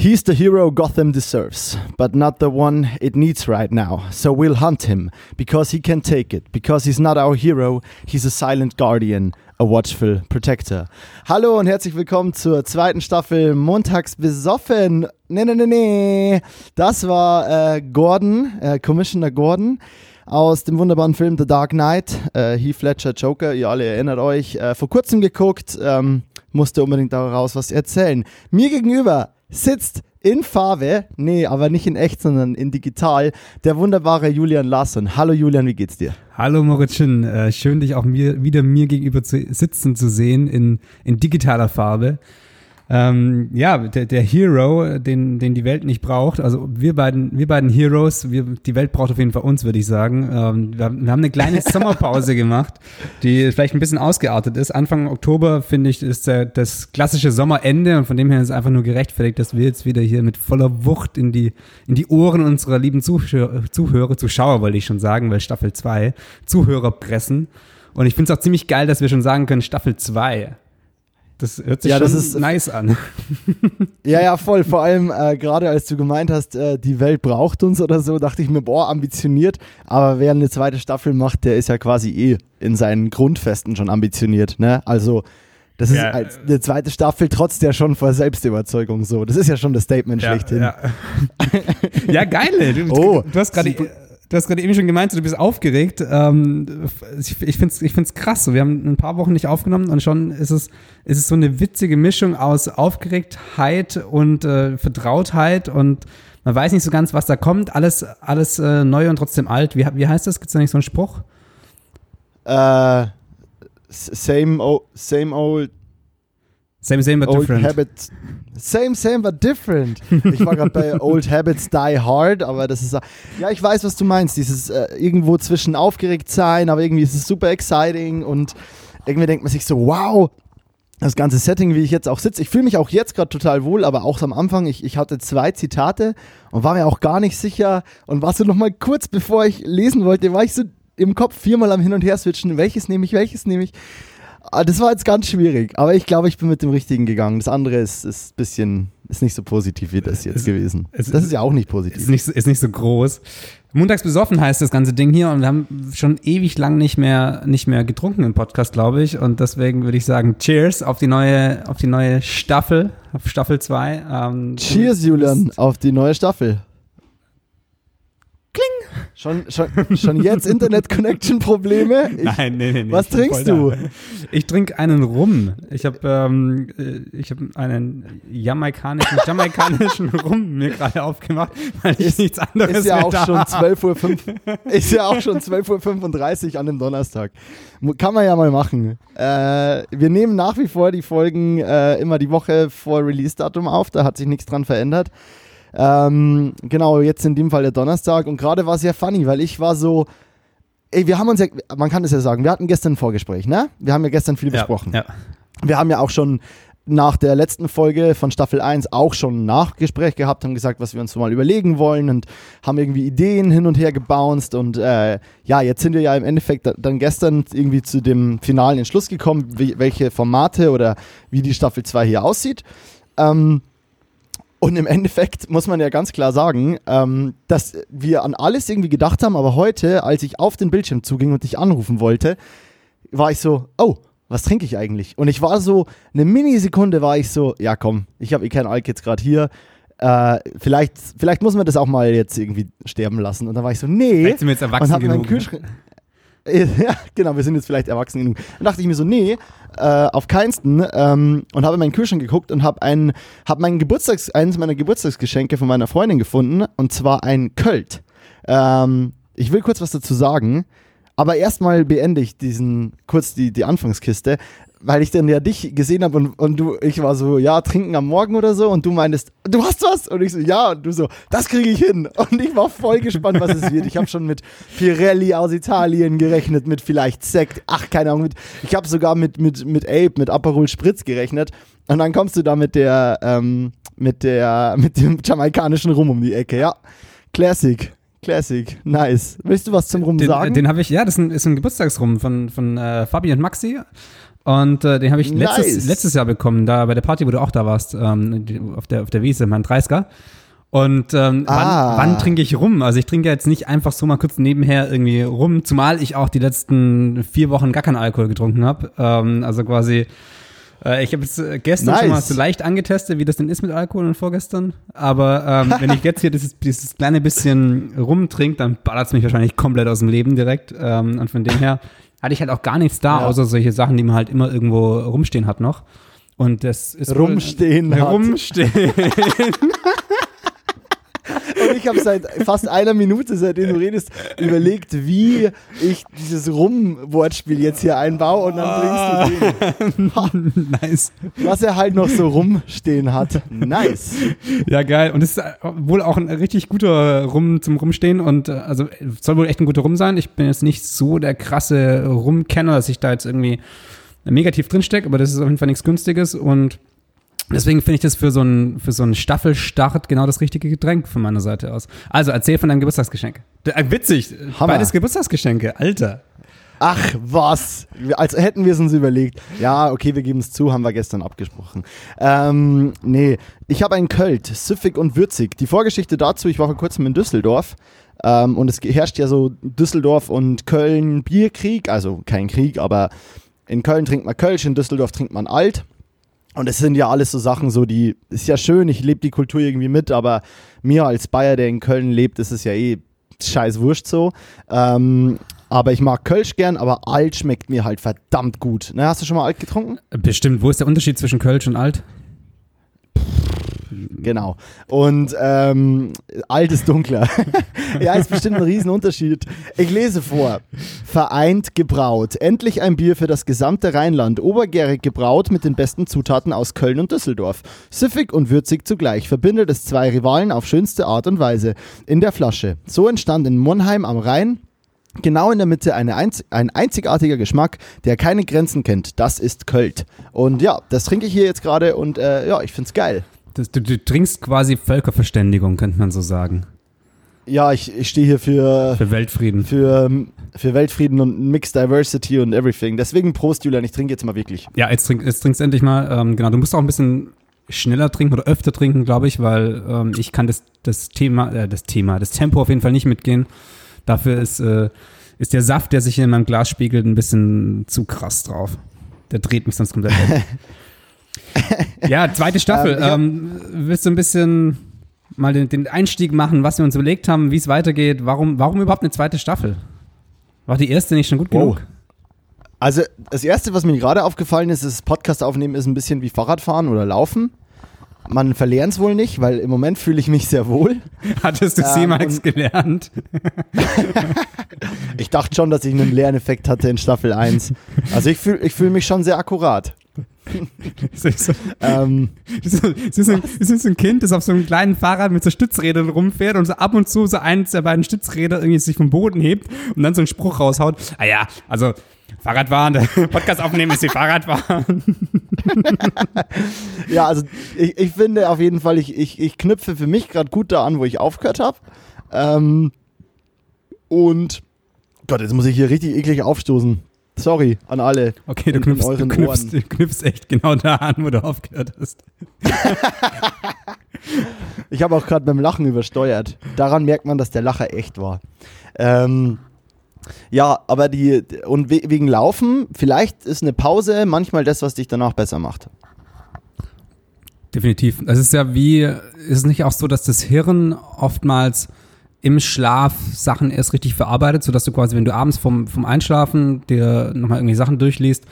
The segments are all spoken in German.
He's the hero Gotham deserves, but not the one it needs right now. So we'll hunt him, because he can take it. Because he's not our hero, he's a silent guardian, a watchful protector. Hallo und herzlich willkommen zur zweiten Staffel Montags besoffen. Nee, nee, nee, nee. Das war äh, Gordon, äh, Commissioner Gordon aus dem wunderbaren Film The Dark Knight. Äh, Heath Ledger Joker, ihr alle erinnert euch, äh, vor kurzem geguckt, ähm, musste unbedingt daraus was erzählen. Mir gegenüber sitzt in Farbe, nee, aber nicht in echt, sondern in digital, der wunderbare Julian Larsson. Hallo Julian, wie geht's dir? Hallo Moritzchen, äh, schön dich auch wieder mir gegenüber zu sitzen zu sehen in, in digitaler Farbe ähm, ja, der, der Hero, den, den die Welt nicht braucht. Also wir beiden, wir beiden Heroes, wir, die Welt braucht auf jeden Fall uns, würde ich sagen. Ähm, wir, wir, haben eine kleine Sommerpause gemacht, die vielleicht ein bisschen ausgeartet ist. Anfang Oktober, finde ich, ist der, das klassische Sommerende und von dem her ist es einfach nur gerechtfertigt, dass wir jetzt wieder hier mit voller Wucht in die, in die Ohren unserer lieben Zuhörer, Zuhörer Zuschauer, wollte ich schon sagen, weil Staffel 2, Zuhörer pressen. Und ich finde es auch ziemlich geil, dass wir schon sagen können, Staffel 2. Das hört sich ja, das ist, nice an. Ja, ja, voll. Vor allem äh, gerade als du gemeint hast, äh, die Welt braucht uns oder so, dachte ich mir, boah, ambitioniert. Aber wer eine zweite Staffel macht, der ist ja quasi eh in seinen Grundfesten schon ambitioniert. Ne? Also das ist ja. als eine zweite Staffel trotz der schon vor Selbstüberzeugung so. Das ist ja schon das Statement ja, schlechthin. Ja, ja geil. Du, oh, du hast gerade Du hast gerade eben schon gemeint, du bist aufgeregt. Ähm, ich ich finde es ich find's krass. So. Wir haben ein paar Wochen nicht aufgenommen und schon ist es, ist es so eine witzige Mischung aus Aufgeregtheit und äh, Vertrautheit und man weiß nicht so ganz, was da kommt. Alles, alles äh, neu und trotzdem alt. Wie, wie heißt das? Gibt es da nicht so einen Spruch? Uh, same, old, same old Same, same, but old different. Habits. Same, same, but different. Ich war gerade bei Old Habits Die Hard, aber das ist. Ja, ich weiß, was du meinst. Dieses äh, irgendwo zwischen aufgeregt sein, aber irgendwie ist es super exciting und irgendwie denkt man sich so, wow, das ganze Setting, wie ich jetzt auch sitze. Ich fühle mich auch jetzt gerade total wohl, aber auch am Anfang, ich, ich hatte zwei Zitate und war mir auch gar nicht sicher und war so nochmal kurz bevor ich lesen wollte, war ich so im Kopf viermal am Hin und Her switchen. Welches nehme ich, welches nehme ich? Ah, das war jetzt ganz schwierig, aber ich glaube, ich bin mit dem Richtigen gegangen. Das andere ist, ist bisschen, ist nicht so positiv wie das jetzt es, gewesen. Es, das ist ja auch nicht positiv. Ist nicht, ist nicht so groß. Montags besoffen heißt das ganze Ding hier und wir haben schon ewig lang nicht mehr, nicht mehr getrunken im Podcast, glaube ich. Und deswegen würde ich sagen, Cheers auf die neue, auf die neue Staffel, auf Staffel 2. Ähm, Cheers, Julian, auf die neue Staffel. Kling. Schon, schon, schon jetzt Internet-Connection-Probleme? Nein, nee, nee, nee. Was trinkst du? Ich trinke einen Rum. Ich habe ähm, äh, hab einen jamaikanischen, jamaikanischen Rum mir gerade aufgemacht, weil ich ist, nichts anderes ist ja mehr auch da schon 12 Uhr 5, Ist ja auch schon 12.35 Uhr an einem Donnerstag. Kann man ja mal machen. Äh, wir nehmen nach wie vor die Folgen äh, immer die Woche vor Release-Datum auf. Da hat sich nichts dran verändert. Ähm, genau, jetzt in dem Fall der Donnerstag. Und gerade war es ja funny, weil ich war so, ey, wir haben uns ja, man kann es ja sagen, wir hatten gestern ein Vorgespräch, ne? Wir haben ja gestern viel ja, besprochen. Ja. Wir haben ja auch schon nach der letzten Folge von Staffel 1 auch schon ein Nachgespräch gehabt, haben gesagt, was wir uns mal überlegen wollen und haben irgendwie Ideen hin und her gebounced und äh, ja, jetzt sind wir ja im Endeffekt dann gestern irgendwie zu dem finalen Entschluss gekommen, welche Formate oder wie die Staffel 2 hier aussieht. Ähm, und im Endeffekt muss man ja ganz klar sagen, ähm, dass wir an alles irgendwie gedacht haben, aber heute, als ich auf den Bildschirm zuging und dich anrufen wollte, war ich so, oh, was trinke ich eigentlich? Und ich war so, eine Minisekunde war ich so, ja komm, ich habe eh kein Alk jetzt gerade hier. Äh, vielleicht, vielleicht muss man das auch mal jetzt irgendwie sterben lassen. Und dann war ich so, nee. Vielleicht sind wir jetzt erwachsen und genug. Kühlschrank, ja, genau, wir sind jetzt vielleicht erwachsen genug. Dann dachte ich mir so, nee, äh, auf keinsten. Ähm, und habe in meinen Kühlschrank geguckt und habe ein, hab mein Geburtstags, eines meiner Geburtstagsgeschenke von meiner Freundin gefunden. Und zwar ein Költ. Ähm, ich will kurz was dazu sagen. Aber erstmal beende ich diesen kurz die, die Anfangskiste weil ich dann ja dich gesehen habe und, und du, ich war so, ja, trinken am Morgen oder so und du meintest, du hast was? Und ich so, ja, und du so, das kriege ich hin. Und ich war voll gespannt, was es wird. Ich habe schon mit Pirelli aus Italien gerechnet, mit vielleicht Sekt, ach, keine Ahnung, mit, ich habe sogar mit, mit, mit Ape, mit Aperol Spritz gerechnet. Und dann kommst du da mit der, ähm, mit der, mit dem jamaikanischen Rum um die Ecke, ja. Classic. Classic, nice. Willst du was zum Rum den, sagen? Den habe ich, ja, das ist ein, ist ein Geburtstagsrum von, von äh, Fabi und Maxi. Und äh, den habe ich Nice. letztes, letztes Jahr bekommen, da bei der Party, wo du auch da warst, ähm, auf, der, auf der Wiese, mein 30er. Und ähm, Ah. wann, wann trinke ich rum? Also ich trinke jetzt nicht einfach so mal kurz nebenher irgendwie rum, zumal ich auch die letzten vier Wochen gar keinen Alkohol getrunken habe. Ähm, also quasi, äh, ich habe jetzt äh, gestern schon mal Nice. so leicht angetestet, wie das denn ist mit Alkohol und vorgestern. Aber ähm, wenn ich jetzt hier dieses, dieses kleine bisschen rumtrinke, dann ballert es mich wahrscheinlich komplett aus dem Leben direkt. Ähm, und von dem her hatte ich halt auch gar nichts da, Ja. außer solche Sachen, die man halt immer irgendwo rumstehen hat noch. Und das ist wohl- Rumstehen hat. Rumstehen. Und ich habe seit fast einer Minute, seitdem du redest, überlegt, wie ich dieses Rum-Wortspiel jetzt hier einbaue und dann bringst du den. nice. Was er halt noch so rumstehen hat. Nice. Ja, geil. Und es ist äh, wohl auch ein richtig guter Rum zum Rumstehen und äh, also soll wohl echt ein guter Rum sein. Ich bin jetzt nicht so der krasse Rumkenner, dass ich da jetzt irgendwie negativ drinstecke, aber das ist auf jeden Fall nichts Günstiges und deswegen finde ich das für so einen für so einen Staffelstart genau das richtige Getränk von meiner Seite aus. Also erzähl von deinem Geburtstagsgeschenk. Äh, witzig, Hammer. beides Geburtstagsgeschenke, Alter. Ach, was? Als hätten wir es uns überlegt. Ja, okay, wir geben es zu, haben wir gestern abgesprochen. Ähm, nee, ich habe einen Költ, süffig und würzig. Die Vorgeschichte dazu, ich war vor kurzem in Düsseldorf ähm, und es herrscht ja so Düsseldorf und Köln Bierkrieg, also kein Krieg, aber in Köln trinkt man Kölsch, in Düsseldorf trinkt man Alt. Und es sind ja alles so Sachen, so die, ist ja schön, ich lebe die Kultur irgendwie mit, aber mir als Bayer, der in Köln lebt, ist es ja eh scheiß Wurscht so. Ähm, aber ich mag Kölsch gern, aber Alt schmeckt mir halt verdammt gut. Ne, hast du schon mal Alt getrunken? Bestimmt, wo ist der Unterschied zwischen Kölsch und Alt? Genau. Und ähm, alt ist dunkler. ja, ist bestimmt ein Riesenunterschied. Ich lese vor. Vereint gebraut. Endlich ein Bier für das gesamte Rheinland. Obergärig gebraut mit den besten Zutaten aus Köln und Düsseldorf. Süffig und würzig zugleich. Verbindet es zwei Rivalen auf schönste Art und Weise. In der Flasche. So entstand in Monheim am Rhein Genau in der Mitte eine einz ein einzigartiger Geschmack, der keine Grenzen kennt. Das ist Költ. Und ja, das trinke ich hier jetzt gerade und äh, ja, ich find's geil. Das, du, du trinkst quasi Völkerverständigung, könnte man so sagen. Ja, ich, ich stehe hier für, Für Weltfrieden. für, für Weltfrieden und Mixed Diversity und everything. Deswegen Prost, Julian, ich trinke jetzt mal wirklich. Ja, jetzt, trink, jetzt trinkst du endlich mal. Ähm, genau, du musst auch ein bisschen schneller trinken oder öfter trinken, glaube ich, weil ähm, ich kann das, das Thema, äh, das Thema, das Tempo auf jeden Fall nicht mitgehen. Dafür ist, äh, ist der Saft, der sich in meinem Glas spiegelt, ein bisschen zu krass drauf. Der dreht mich sonst komplett weg. ja, zweite Staffel. Ähm, Ähm, willst du ein bisschen mal den, den Einstieg machen, was wir uns überlegt haben, wie es weitergeht? Warum, warum überhaupt eine zweite Staffel? War die erste nicht schon gut Wow. genug? Also, das Erste, was mir gerade aufgefallen ist, ist, Podcast aufnehmen ist ein bisschen wie Fahrradfahren oder Laufen. Man verlernt es wohl nicht, weil im Moment fühle ich mich sehr wohl. Hattest du Ähm, C-Max und- gelernt? Ich dachte schon, dass ich einen Lerneffekt hatte in Staffel 1. Also ich fühle ich fühl mich schon sehr akkurat. Ist so, Ähm, ist so, das ist ein- ist so ein Kind, das auf so einem kleinen Fahrrad mit so Stützrädern rumfährt und so ab und zu so eins der beiden Stützräder irgendwie sich vom Boden hebt und dann so einen Spruch raushaut. Ah ja, also Fahrradfahren, Podcast aufnehmen ist wie Fahrradfahren. ja, also ich, ich finde auf jeden Fall, ich, ich, ich knüpfe für mich gerade gut da an, wo ich aufgehört habe. Ähm, und Gott, jetzt muss ich hier richtig eklig aufstoßen. Sorry an alle. Okay, du knüpfst, du, knüpfst, du knüpfst echt genau da an, wo du aufgehört hast. Ich habe auch gerade beim Lachen übersteuert. Daran merkt man, dass der Lacher echt war. Ähm, ja, aber die, und we wegen Laufen, vielleicht ist eine Pause manchmal das, was dich danach besser macht. Definitiv. Es ist ja wie, ist es nicht auch so, dass das Hirn oftmals im Schlaf Sachen erst richtig verarbeitet, sodass du quasi, wenn du abends vom, vom Einschlafen dir nochmal irgendwie Sachen durchliest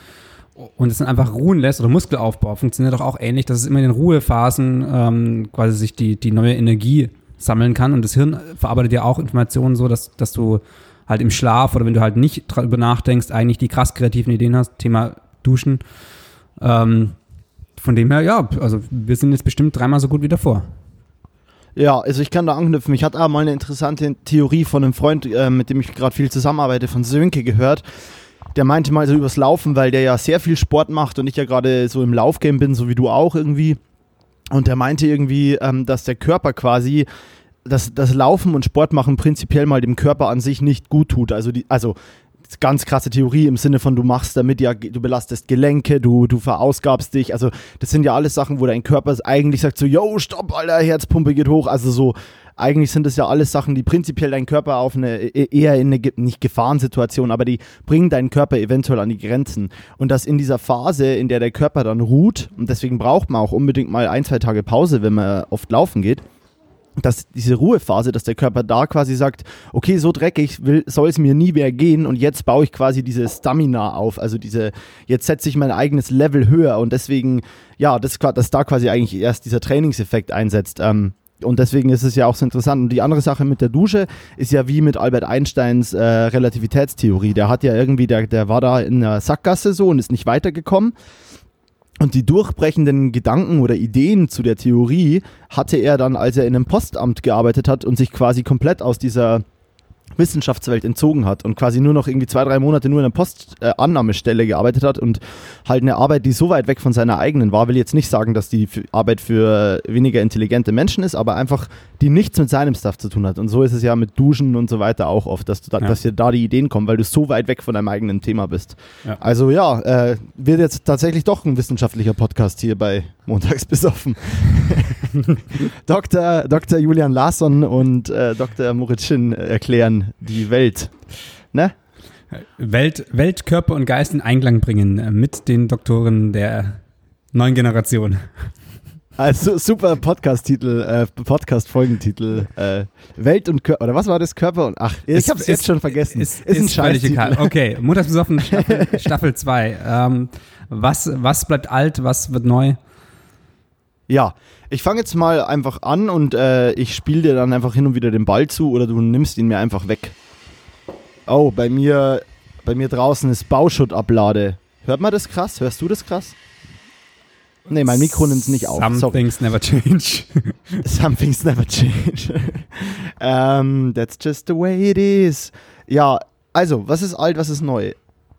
und es dann einfach ruhen lässt oder Muskelaufbau, funktioniert doch auch ähnlich, dass es immer in den Ruhephasen ähm, quasi sich die, die neue Energie sammeln kann und das Hirn verarbeitet ja auch Informationen so, dass, dass du halt im Schlaf oder wenn du halt nicht drüber nachdenkst, eigentlich die krass kreativen Ideen hast, Thema Duschen, ähm, von dem her, ja, also wir sind jetzt bestimmt dreimal so gut wie davor. Ja, also ich kann da anknüpfen. Ich hatte aber mal eine interessante Theorie von einem Freund, äh, mit dem ich gerade viel zusammenarbeite, von Sönke gehört. Der meinte mal so übers Laufen, weil der ja sehr viel Sport macht und ich ja gerade so im Laufgame bin, so wie du auch irgendwie. Und der meinte irgendwie, ähm, dass der Körper quasi, dass das Laufen und Sport machen prinzipiell mal dem Körper an sich nicht gut tut. Also, die, also ganz krasse Theorie im Sinne von, du machst damit ja, du belastest Gelenke, du, du verausgabst dich. Also, das sind ja alles Sachen, wo dein Körper eigentlich sagt so, yo, stopp, Alter, Herzpumpe geht hoch. Also so, eigentlich sind das ja alles Sachen, die prinzipiell deinen Körper auf eine, e, eher in eine, nicht Gefahrensituation, aber die bringen deinen Körper eventuell an die Grenzen. Und dass in dieser Phase, in der der Körper dann ruht, und deswegen braucht man auch unbedingt mal ein, zwei Tage Pause, wenn man oft laufen geht, dass diese Ruhephase, dass der Körper da quasi sagt, okay, so dreckig soll es mir nie mehr gehen und jetzt baue ich quasi diese Stamina auf, also diese, jetzt setze ich mein eigenes Level höher und deswegen, ja, das, dass da quasi eigentlich erst dieser Trainingseffekt einsetzt. Ähm, und deswegen ist es ja auch so interessant. Und die andere Sache mit der Dusche ist ja wie mit Albert Einsteins äh, Relativitätstheorie. Der hat ja irgendwie, der, der war da in der Sackgasse so und ist nicht weitergekommen. Und die durchbrechenden Gedanken oder Ideen zu der Theorie hatte er dann, als er in einem Postamt gearbeitet hat und sich quasi komplett aus dieser Wissenschaftswelt entzogen hat und quasi nur noch irgendwie zwei, drei Monate nur in einer Postannahmestelle äh, gearbeitet hat und halt eine Arbeit, die so weit weg von seiner eigenen war, will jetzt nicht sagen, dass die Arbeit für weniger intelligente Menschen ist, aber einfach die nichts mit seinem Stuff zu tun hat. Und so ist es ja mit Duschen und so weiter auch oft, dass, du da, ja. dass dir da die Ideen kommen, weil du so weit weg von deinem eigenen Thema bist. Ja. Also ja, äh, wird jetzt tatsächlich doch ein wissenschaftlicher Podcast hier bei Montags besoffen. Dr. Dr. Julian Larsson und äh, Dr. Moritz Schinn erklären die Welt. Ne? Welt, Welt, Körper und Geist in Einklang bringen äh, mit den Doktoren der neuen Generation. Also super Podcast-Titel, äh, Podcast-Folgentitel. Äh, Welt und Körper, oder was war das? Körper und, ach, ich ist, hab's jetzt schon vergessen. Ist, ist, ist ein Scheiß. Okay, Montags besoffen, Staffel 2. Ähm, was, was bleibt alt, was wird neu? Ja, ich fange jetzt mal einfach an und äh, ich spiele dir dann einfach hin und wieder den Ball zu oder du nimmst ihn mir einfach weg. Oh, bei mir, bei mir draußen ist Bauschuttablade. Hört man das krass? Hörst du das krass? Nee, mein Mikro nimmt es nicht auf. Some Sorry. things never change. Some things never change. um, ähm, that's just the way it is. Ja, also, was ist alt, was ist neu?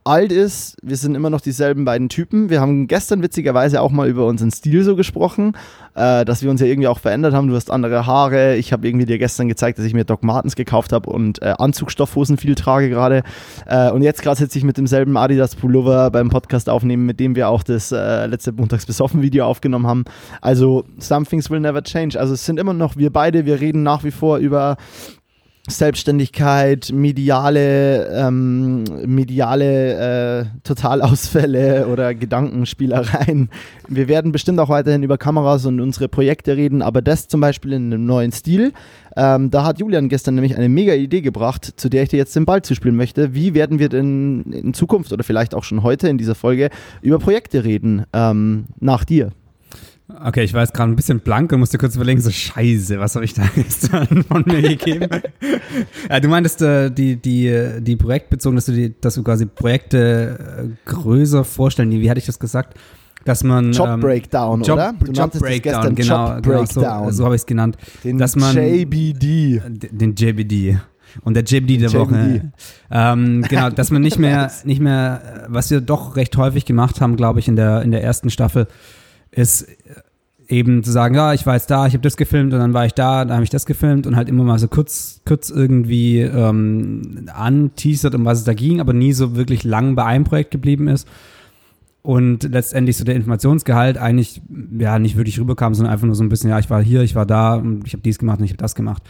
Alt ist, wir sind immer noch dieselben beiden Typen. Wir haben gestern witzigerweise auch mal über unseren Stil so gesprochen, äh, dass wir uns ja irgendwie auch verändert haben. Du hast andere Haare. Ich habe irgendwie dir gestern gezeigt, dass ich mir Doc Martens gekauft habe und äh, Anzugstoffhosen viel trage gerade. Äh, und jetzt gerade sitze ich mit demselben Adidas Pullover beim Podcast aufnehmen, mit dem wir auch das äh, letzte Montags besoffen Video aufgenommen haben. Also, some things will never change. Also, es sind immer noch wir beide. Wir reden nach wie vor über Selbstständigkeit, mediale, ähm, mediale äh, Totalausfälle oder Gedankenspielereien. Wir werden bestimmt auch weiterhin über Kameras und unsere Projekte reden, aber das zum Beispiel in einem neuen Stil. Ähm, da hat Julian gestern nämlich eine mega Idee gebracht, zu der ich dir jetzt den Ball zuspielen möchte. Wie werden wir denn in Zukunft oder vielleicht auch schon heute in dieser Folge über Projekte reden? Ähm, nach dir. Okay, ich war jetzt gerade ein bisschen blank und musste kurz überlegen, so scheiße, was habe ich da gestern von mir gegeben? ja, du meintest äh, die, die, die projektbezogen, dass du, die, dass du quasi Projekte äh, größer vorstellen. Wie hatte ich das gesagt? Dass man Job ähm, Breakdown, Job, oder? Du Job Breakdown, genau, Job genau so, so habe ich es genannt. Den dass man, JBD. Den JBD. Und der JBD der JBD. Woche. Ähm, genau, dass man nicht mehr, nicht mehr, was wir doch recht häufig gemacht haben, glaube ich, in der, in der ersten Staffel, ist eben zu sagen, ja, ich war jetzt da, ich habe das gefilmt und dann war ich da, dann habe ich das gefilmt und halt immer mal so kurz, kurz irgendwie ähm, anteasert, um was es da ging, aber nie so wirklich lang bei einem Projekt geblieben ist. Und letztendlich so der Informationsgehalt eigentlich ja nicht wirklich rüberkam, sondern einfach nur so ein bisschen, ja, ich war hier, ich war da und ich habe dies gemacht und ich habe das gemacht.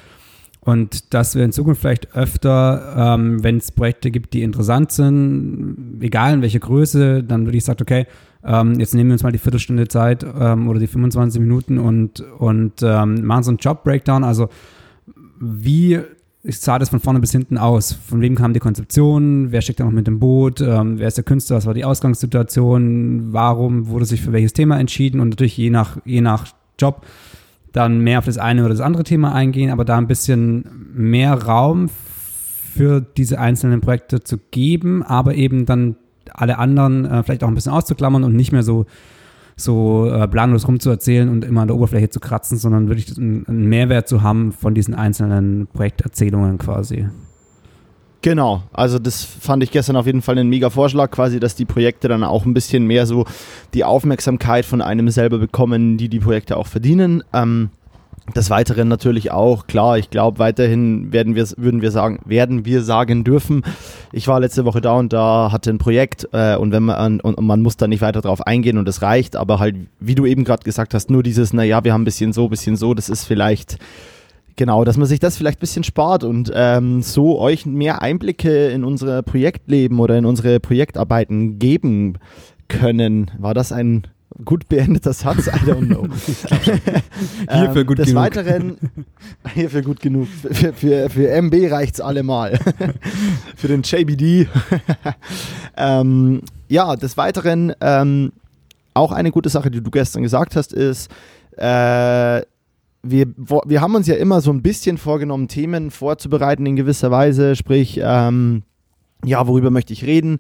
Und dass wir in Zukunft vielleicht öfter, ähm, wenn es Projekte gibt, die interessant sind, egal in welcher Größe, dann würde ich sagen, okay, ähm, jetzt nehmen wir uns mal die Viertelstunde Zeit ähm, oder die 25 Minuten und, und ähm, machen so einen Job-Breakdown. Also wie sah das von vorne bis hinten aus? Von wem kam die Konzeption? Wer steckt da noch mit dem Boot? Ähm, wer ist der Künstler? Was war die Ausgangssituation? Warum wurde sich für welches Thema entschieden? Und natürlich je nach, je nach Job dann mehr auf das eine oder das andere Thema eingehen, aber da ein bisschen mehr Raum für diese einzelnen Projekte zu geben, aber eben dann alle anderen äh, vielleicht auch ein bisschen auszuklammern und nicht mehr so, so äh, planlos rumzuerzählen und immer an der Oberfläche zu kratzen, sondern wirklich einen, einen Mehrwert zu haben von diesen einzelnen Projekterzählungen quasi. Genau, also das fand ich gestern auf jeden Fall einen mega Vorschlag, quasi, dass die Projekte dann auch ein bisschen mehr so die Aufmerksamkeit von einem selber bekommen, die die Projekte auch verdienen. Ähm, des Weiteren natürlich auch, klar, ich glaube, weiterhin werden wir, würden wir sagen, werden wir sagen dürfen. Ich war letzte Woche da und da hatte ein Projekt äh, und wenn man und, und man muss da nicht weiter drauf eingehen und das reicht, aber halt, wie du eben gerade gesagt hast, nur dieses, naja, wir haben ein bisschen so, ein bisschen so, das ist vielleicht Genau, dass man sich das vielleicht ein bisschen spart und ähm, so euch mehr Einblicke in unser Projektleben oder in unsere Projektarbeiten geben können. War das ein gut beendeter Satz? I don't know. hierfür gut ähm, des genug. Weiteren, hierfür gut genug. Für, für, für MB reicht es allemal. für den JBD. ähm, ja, des Weiteren ähm, auch eine gute Sache, die du gestern gesagt hast, ist, äh, wir, wir haben uns ja immer so ein bisschen vorgenommen, Themen vorzubereiten in gewisser Weise, sprich, ähm, ja, worüber möchte ich reden?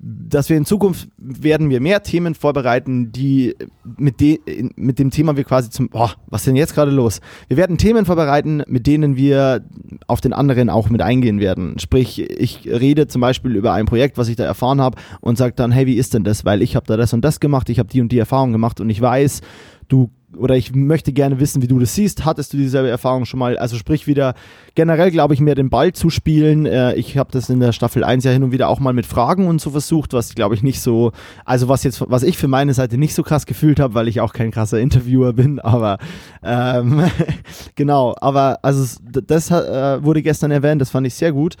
Dass wir in Zukunft werden wir mehr Themen vorbereiten, die mit, de, mit dem Thema wir quasi zum, boah, was ist denn jetzt gerade los? Wir werden Themen vorbereiten, mit denen wir auf den anderen auch mit eingehen werden. Sprich, ich rede zum Beispiel über ein Projekt, was ich da erfahren habe und sage dann, hey, wie ist denn das? Weil ich habe da das und das gemacht, ich habe die und die Erfahrung gemacht und ich weiß, du oder ich möchte gerne wissen, wie du das siehst. Hattest du dieselbe Erfahrung schon mal? Also sprich wieder generell, glaube ich, mehr den Ball zu spielen. Äh, ich habe das in der Staffel 1 ja hin und wieder auch mal mit Fragen und so versucht, was glaube ich nicht so, also was jetzt, was ich für meine Seite nicht so krass gefühlt habe, weil ich auch kein krasser Interviewer bin, aber ähm, genau, aber also das äh, wurde gestern erwähnt, das fand ich sehr gut.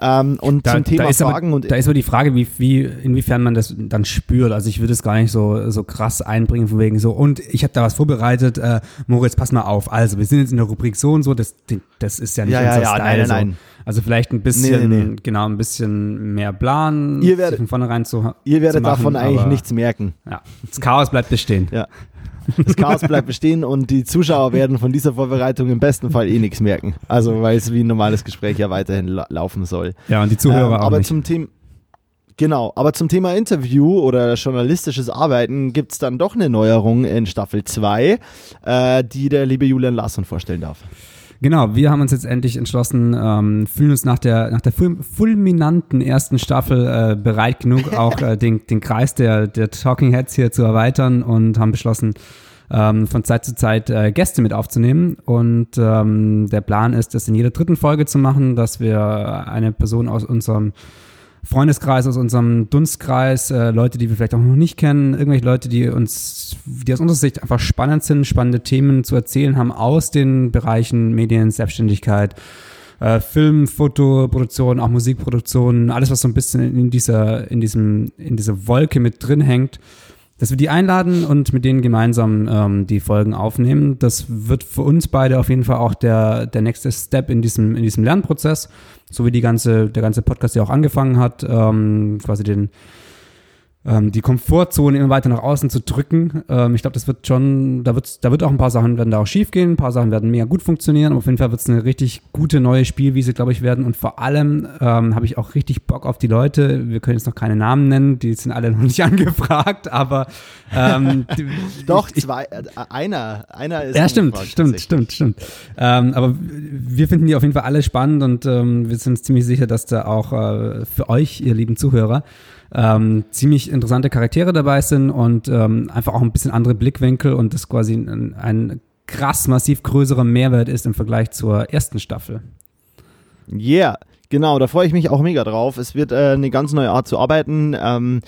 Ähm, und da, zum Thema Fragen aber, und da ist aber die Frage, wie, wie, inwiefern man das dann spürt. Also ich würde es gar nicht so, so krass einbringen, von wegen so, und ich habe da was vorbereitet vorbereitet. Äh, Moritz, pass mal auf. Also, wir sind jetzt in der Rubrik so und so. Das, das ist ja nicht ja, unser ja, Style. Nein, nein, so. nein. Also vielleicht ein bisschen, Nee, nee, genau, ein bisschen mehr Plan, Ihr werdet- von vornherein zu Ihr werdet machen, davon eigentlich aber, nichts merken. Ja, das Chaos bleibt bestehen. Ja. Das Chaos bleibt bestehen und die Zuschauer werden von dieser Vorbereitung im besten Fall eh nichts merken. Also, weil es wie ein normales Gespräch ja weiterhin la laufen soll. Ja, und die Zuhörer Ähm, auch aber nicht. zum Thema. Genau, aber zum Thema Interview oder journalistisches Arbeiten gibt es dann doch eine Neuerung in Staffel 2, äh, die der liebe Julian Larsson vorstellen darf. Genau, wir haben uns jetzt endlich entschlossen, ähm, fühlen uns nach der, nach der ful- fulminanten ersten Staffel äh, bereit genug, auch äh, den, den Kreis der, der Talking Heads hier zu erweitern und haben beschlossen, ähm, von Zeit zu Zeit äh, Gäste mit aufzunehmen. Und ähm, der Plan ist, das in jeder dritten Folge zu machen, dass wir eine Person aus unserem Freundeskreis, aus unserem Dunstkreis, äh, Leute, die wir vielleicht auch noch nicht kennen, irgendwelche Leute, die uns, die aus unserer Sicht einfach spannend sind, spannende Themen zu erzählen haben aus den Bereichen Medien, Selbstständigkeit, äh, Film, Fotoproduktion, auch Musikproduktion, alles, was so ein bisschen in dieser, in diesem, in dieser Wolke mit drin hängt, dass wir die einladen und mit denen gemeinsam ähm, die Folgen aufnehmen. Das wird für uns beide auf jeden Fall auch der, der nächste Step in diesem, in diesem Lernprozess, so wie die ganze, der ganze Podcast ja auch angefangen hat, ähm, quasi den, ähm, die Komfortzone immer weiter nach außen zu drücken. Ähm, ich glaube, das wird schon, da wird, da wird auch ein paar Sachen werden da auch schief gehen, ein paar Sachen werden mega gut funktionieren, aber auf jeden Fall wird es eine richtig gute neue Spielwiese, glaube ich, werden. Und vor allem ähm, habe ich auch richtig Bock auf die Leute. Wir können jetzt noch keine Namen nennen, die sind alle noch nicht angefragt, aber ähm, Doch, zwei, äh, einer, einer ist. ja, stimmt, stimmt, stimmt, stimmt. Ähm, aber wir finden die auf jeden Fall alle spannend und ähm, wir sind uns ziemlich sicher, dass da auch äh, für euch, ihr lieben Zuhörer, ähm, ziemlich interessante Charaktere dabei sind und ähm, einfach auch ein bisschen andere Blickwinkel und das quasi ein, ein krass massiv größerer Mehrwert ist im Vergleich zur ersten Staffel. Yeah, genau, da freue ich mich auch mega drauf. Es wird äh, eine ganz neue Art zu arbeiten. Ähm,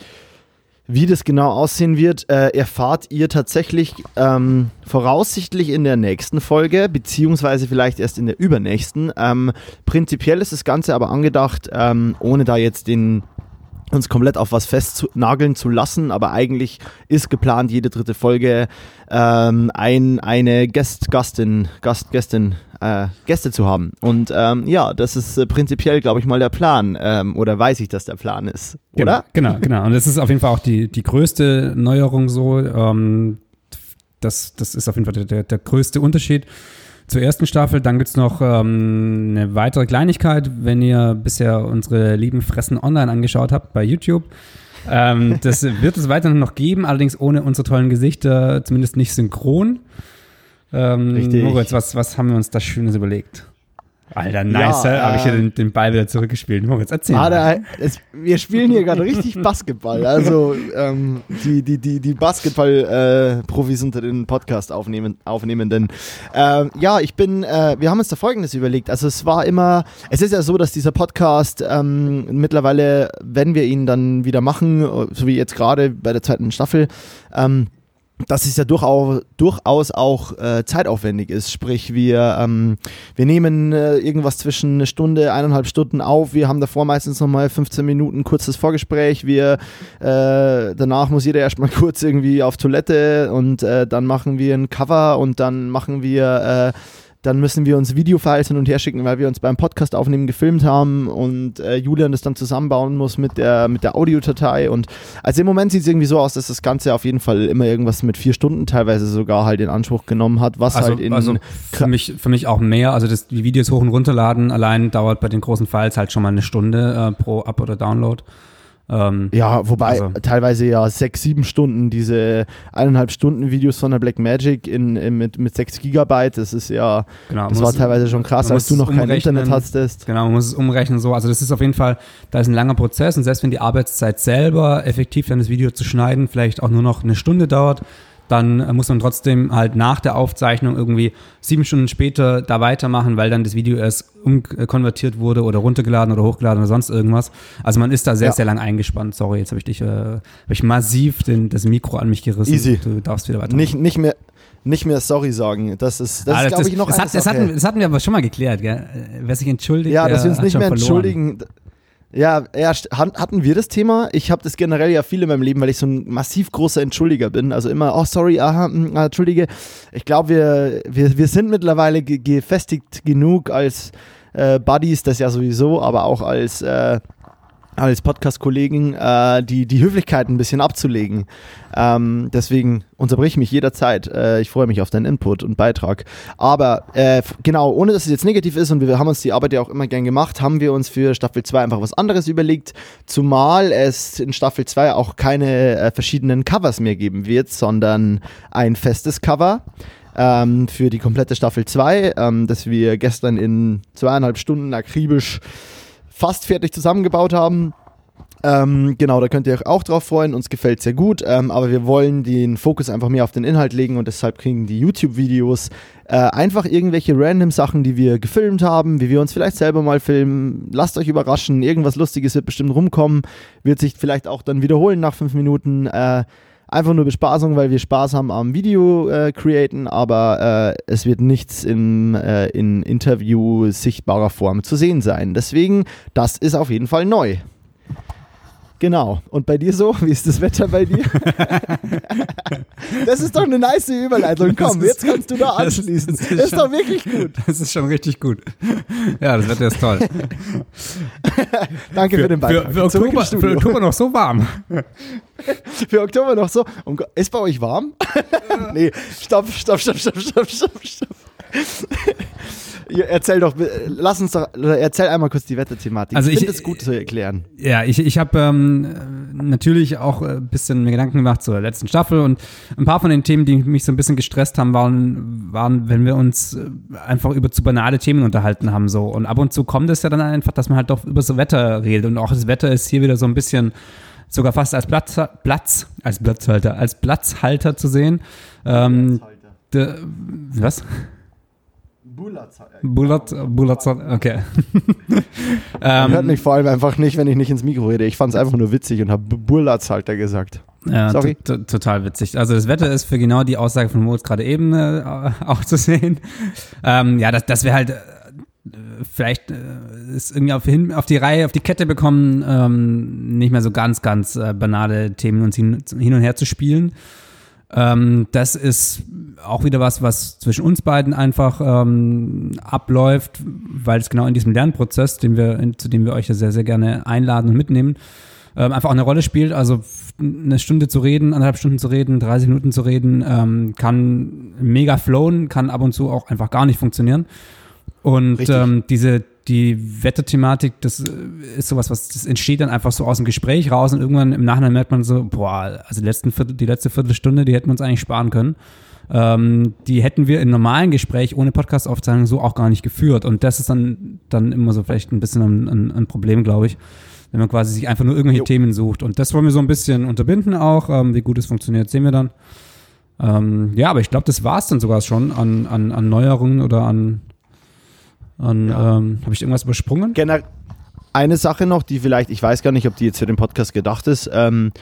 wie das genau aussehen wird, äh, erfahrt ihr tatsächlich ähm, voraussichtlich in der nächsten Folge, beziehungsweise vielleicht erst in der übernächsten. Ähm, prinzipiell ist das Ganze aber angedacht, ähm, ohne da jetzt den uns komplett auf was festnageln zu lassen, aber eigentlich ist geplant, jede dritte Folge ähm, ein, eine Gast, Gastin, Gast, Gästin, äh, Gäste zu haben. Und ähm, ja, das ist äh, prinzipiell, glaube ich, mal der Plan. Ähm, oder weiß ich, dass der Plan ist, oder? Genau, genau. genau. Und das ist auf jeden Fall auch die, die größte Neuerung so. Ähm, das, das ist auf jeden Fall der, der größte Unterschied zur ersten Staffel. Dann gibt's noch ähm, eine weitere Kleinigkeit, wenn ihr bisher unsere lieben Fressen online angeschaut habt bei YouTube. Ähm, das wird es weiterhin noch geben, allerdings ohne unsere tollen Gesichter, zumindest nicht synchron. Ähm, Richtig. Moritz, was, was haben wir uns da Schönes überlegt? Alter, nice. Ja, habe ich hier äh, den, den Ball wieder zurückgespielt. Moritz, erzähl. Ah, da, es, wir spielen hier gerade richtig Basketball. Also ähm, die, die, die, die Basketball-Profis unter den Podcast aufnehmen, Aufnehmenden. Ähm, ja, ich bin, äh, wir haben uns da Folgendes überlegt. Also es war immer, es ist ja so, dass dieser Podcast ähm, mittlerweile, wenn wir ihn dann wieder machen, so wie jetzt gerade bei der zweiten Staffel, ähm, dass es ja durchaus, durchaus auch äh, zeitaufwendig ist. Sprich, wir, ähm, wir nehmen äh, irgendwas zwischen eine Stunde, eineinhalb Stunden auf. Wir haben davor meistens nochmal 15 Minuten kurzes Vorgespräch. Wir, äh, danach muss jeder erstmal kurz irgendwie auf Toilette und äh, dann machen wir ein Cover und dann machen wir äh, dann müssen wir uns Videofiles hin und her schicken, weil wir uns beim Podcast aufnehmen gefilmt haben und äh, Julian das dann zusammenbauen muss mit der, mit der Audiodatei. Und also im Moment sieht es irgendwie so aus, dass das Ganze auf jeden Fall immer irgendwas mit vier Stunden teilweise sogar halt in Anspruch genommen hat, was also, halt in. also für mich, für mich auch mehr. Also das, die Videos hoch und runterladen allein dauert bei den großen Files halt schon mal eine Stunde äh, pro Up- oder Download. Ähm, ja, wobei also- teilweise ja sechs, sieben Stunden diese eineinhalb Stunden Videos von der Black Magic in, in, mit, mit sechs Gigabyte, das ist ja, genau, das war muss- teilweise schon krass, als du noch kein. Internet hattest. Genau, man muss es umrechnen so. Also das ist auf jeden Fall, da ist ein langer Prozess und selbst wenn die Arbeitszeit selber effektiv dann das Video zu schneiden vielleicht auch nur noch eine Stunde dauert, dann muss man trotzdem halt nach der Aufzeichnung irgendwie sieben Stunden später da weitermachen, weil dann das Video erst umkonvertiert wurde oder runtergeladen oder hochgeladen oder sonst irgendwas. Also man ist da sehr, Ja. sehr lang eingespannt. Sorry, jetzt habe ich dich, äh, hab ich massiv den, das Mikro an mich gerissen. Easy. Du darfst wieder weiter. Nicht, nicht mehr. Nicht mehr sorry sagen. Das ist, das Ah, ist glaube ich, noch das, hat, das, hatten, das hatten wir aber schon mal geklärt, gell? Äh, Wer sich entschuldigt, Ja, dass wir uns nicht mehr verloren. Ja, ja, hatten wir das Thema? Ich habe das generell ja viel in meinem Leben, weil ich so ein massiv großer Entschuldiger bin. Also immer, oh sorry, aha, mm, ah, entschuldige. Ich glaube, wir, wir, wir sind mittlerweile ge gefestigt genug als äh, Buddies, das ja sowieso, aber auch als, äh, als Podcast-Kollegen, äh, die, die Höflichkeit ein bisschen abzulegen. Ähm, deswegen unterbrich mich jederzeit. Äh, ich freue mich auf deinen Input und Beitrag. Aber äh, genau, ohne dass es jetzt negativ ist und wir haben uns die Arbeit ja auch immer gern gemacht, haben wir uns für Staffel 2 einfach was anderes überlegt. Zumal es in Staffel 2 auch keine äh, verschiedenen Covers mehr geben wird, sondern ein festes Cover. Ähm, für die komplette Staffel 2, ähm, das wir gestern in zweieinhalb Stunden akribisch fast fertig zusammengebaut haben. Ähm, genau, da könnt ihr euch auch drauf freuen. Uns gefällt sehr gut, ähm, aber wir wollen den Fokus einfach mehr auf den Inhalt legen und deshalb kriegen die YouTube-Videos äh, einfach irgendwelche random Sachen, die wir gefilmt haben, wie wir uns vielleicht selber mal filmen. Lasst euch überraschen, irgendwas Lustiges wird bestimmt rumkommen, wird sich vielleicht auch dann wiederholen nach fünf Minuten. Äh, einfach nur Bespaßung, weil wir Spaß haben am Video äh, createn, aber äh, es wird nichts in, äh, in Interview sichtbarer Form zu sehen sein. Deswegen, das ist auf jeden Fall neu. Genau. Und bei dir so? Wie ist das Wetter bei dir? das ist doch eine nice Überleitung. Komm, ist- jetzt kannst du da das ist- anschließen. das Das ist doch wirklich gut. Das ist schon richtig gut. Ja, das Wetter ist toll. Danke für, den für, Beitrag. für, Zurück Oktober, für. Oktober noch so warm. Für Oktober noch so. Um ist bei euch warm? nee, stopp, stopp, stopp, stopp, stopp, stopp, stopp. Erzähl doch, äh, lass uns doch, erzähl einmal kurz die Wetterthematik. Also ich finde es gut zu erklären. Ja, ich, ich habe ähm, natürlich auch ein bisschen mir Gedanken gemacht zur letzten Staffel und ein paar von den Themen, die mich so ein bisschen gestresst haben, waren, waren wenn wir uns äh, einfach über zu banale Themen unterhalten haben. so Und ab und zu kommt es ja dann einfach, dass man halt doch über so Wetter redet. Und auch das Wetter ist hier wieder so ein bisschen sogar fast als Platz, Platz als Platzhalter, als Platzhalter zu sehen. Ähm, de, was? Bullet, Bullet, okay. Man hört ähm, mich vor allem einfach nicht, wenn ich nicht ins Mikro rede. Ich fand es einfach nur witzig und habe Burlatzhalter gesagt. Ja, Sorry. to- to- total witzig. Also das Wetter ist für genau die Aussage von Moritz gerade eben äh, auch zu sehen. Ähm, ja, dass, dass wir halt äh, vielleicht äh, es irgendwie auf, hin, auf die Reihe, auf die Kette bekommen, ähm, nicht mehr so ganz, ganz äh, banale Themen uns hin, hin und her zu spielen. Ähm, das ist auch wieder was, was zwischen uns beiden einfach ähm, abläuft, weil es genau in diesem Lernprozess, den wir, in, zu dem wir euch ja sehr, sehr gerne einladen und mitnehmen, ähm, einfach auch eine Rolle spielt. Also eine Stunde zu reden, anderthalb Stunden zu reden, 30 Minuten zu reden, ähm, kann mega flowen, kann ab und zu auch einfach gar nicht funktionieren. Und ähm, diese die Wetterthematik, das äh, ist sowas, was das entsteht dann einfach so aus dem Gespräch raus und irgendwann im Nachhinein merkt man so, boah, also die, letzten Viertel, die letzte Viertelstunde, die hätten wir uns eigentlich sparen können. ähm, die hätten wir im normalen Gespräch ohne Podcast-Aufzeichnung so auch gar nicht geführt. Und das ist dann, dann immer so vielleicht ein bisschen ein, ein, ein Problem, glaube ich wenn man quasi sich einfach nur irgendwelche jo. Themen sucht. Und das wollen wir so ein bisschen unterbinden auch. Ähm, wie gut es funktioniert, sehen wir dann. Ähm, ja, aber ich glaube, das war es dann sogar schon an, an, an Neuerungen oder an, an ja. ähm, habe ich irgendwas übersprungen? Gener eine Sache noch, die vielleicht, ich weiß gar nicht, ob die jetzt für den Podcast gedacht ist, ähm,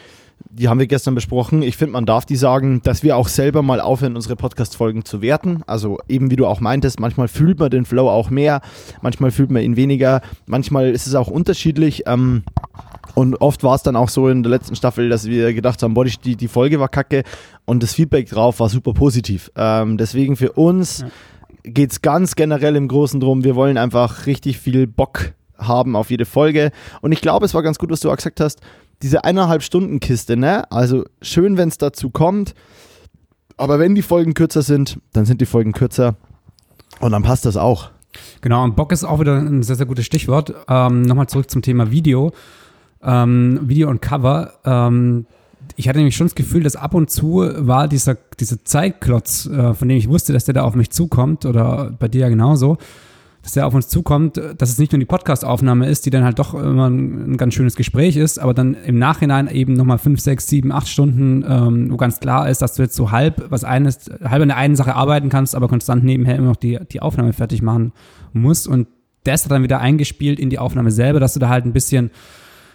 die haben wir gestern besprochen. Ich finde, man darf die sagen, dass wir auch selber mal aufhören, unsere Podcast-Folgen zu werten. Also eben wie du auch meintest, manchmal fühlt man den Flow auch mehr, manchmal fühlt man ihn weniger, manchmal ist es auch unterschiedlich. Ähm, und oft war es dann auch so in der letzten Staffel, dass wir gedacht haben, boah, die, die Folge war kacke und das Feedback drauf war super positiv. Ähm, deswegen für uns ja. Geht es ganz generell im Großen drum, wir wollen einfach richtig viel Bock haben auf jede Folge. Und ich glaube, es war ganz gut, was du auch gesagt hast, diese eineinhalb Stunden Kiste, ne? Also schön, wenn es dazu kommt. Aber wenn die Folgen kürzer sind, dann sind die Folgen kürzer. Und dann passt das auch. Genau, und Bock ist auch wieder ein sehr, sehr gutes Stichwort. Ähm, Nochmal zurück zum Thema Video. Ähm, Video und Cover. Ähm, ich hatte nämlich schon das Gefühl, dass ab und zu war dieser, dieser Zeitklotz, äh, von dem ich wusste, dass der da auf mich zukommt, oder bei dir ja genauso, dass der auf uns zukommt, dass es nicht nur die Podcast-Aufnahme ist, die dann halt doch immer ein, ein, ganz schönes Gespräch ist, aber dann im Nachhinein eben nochmal fünf, sechs, sieben, acht Stunden, ähm, wo ganz klar ist, dass du jetzt so halb was eines, halb an der einen Sache arbeiten kannst, aber konstant nebenher immer noch die, die Aufnahme fertig machen musst. Und das hat dann wieder eingespielt in die Aufnahme selber, dass du da halt ein bisschen,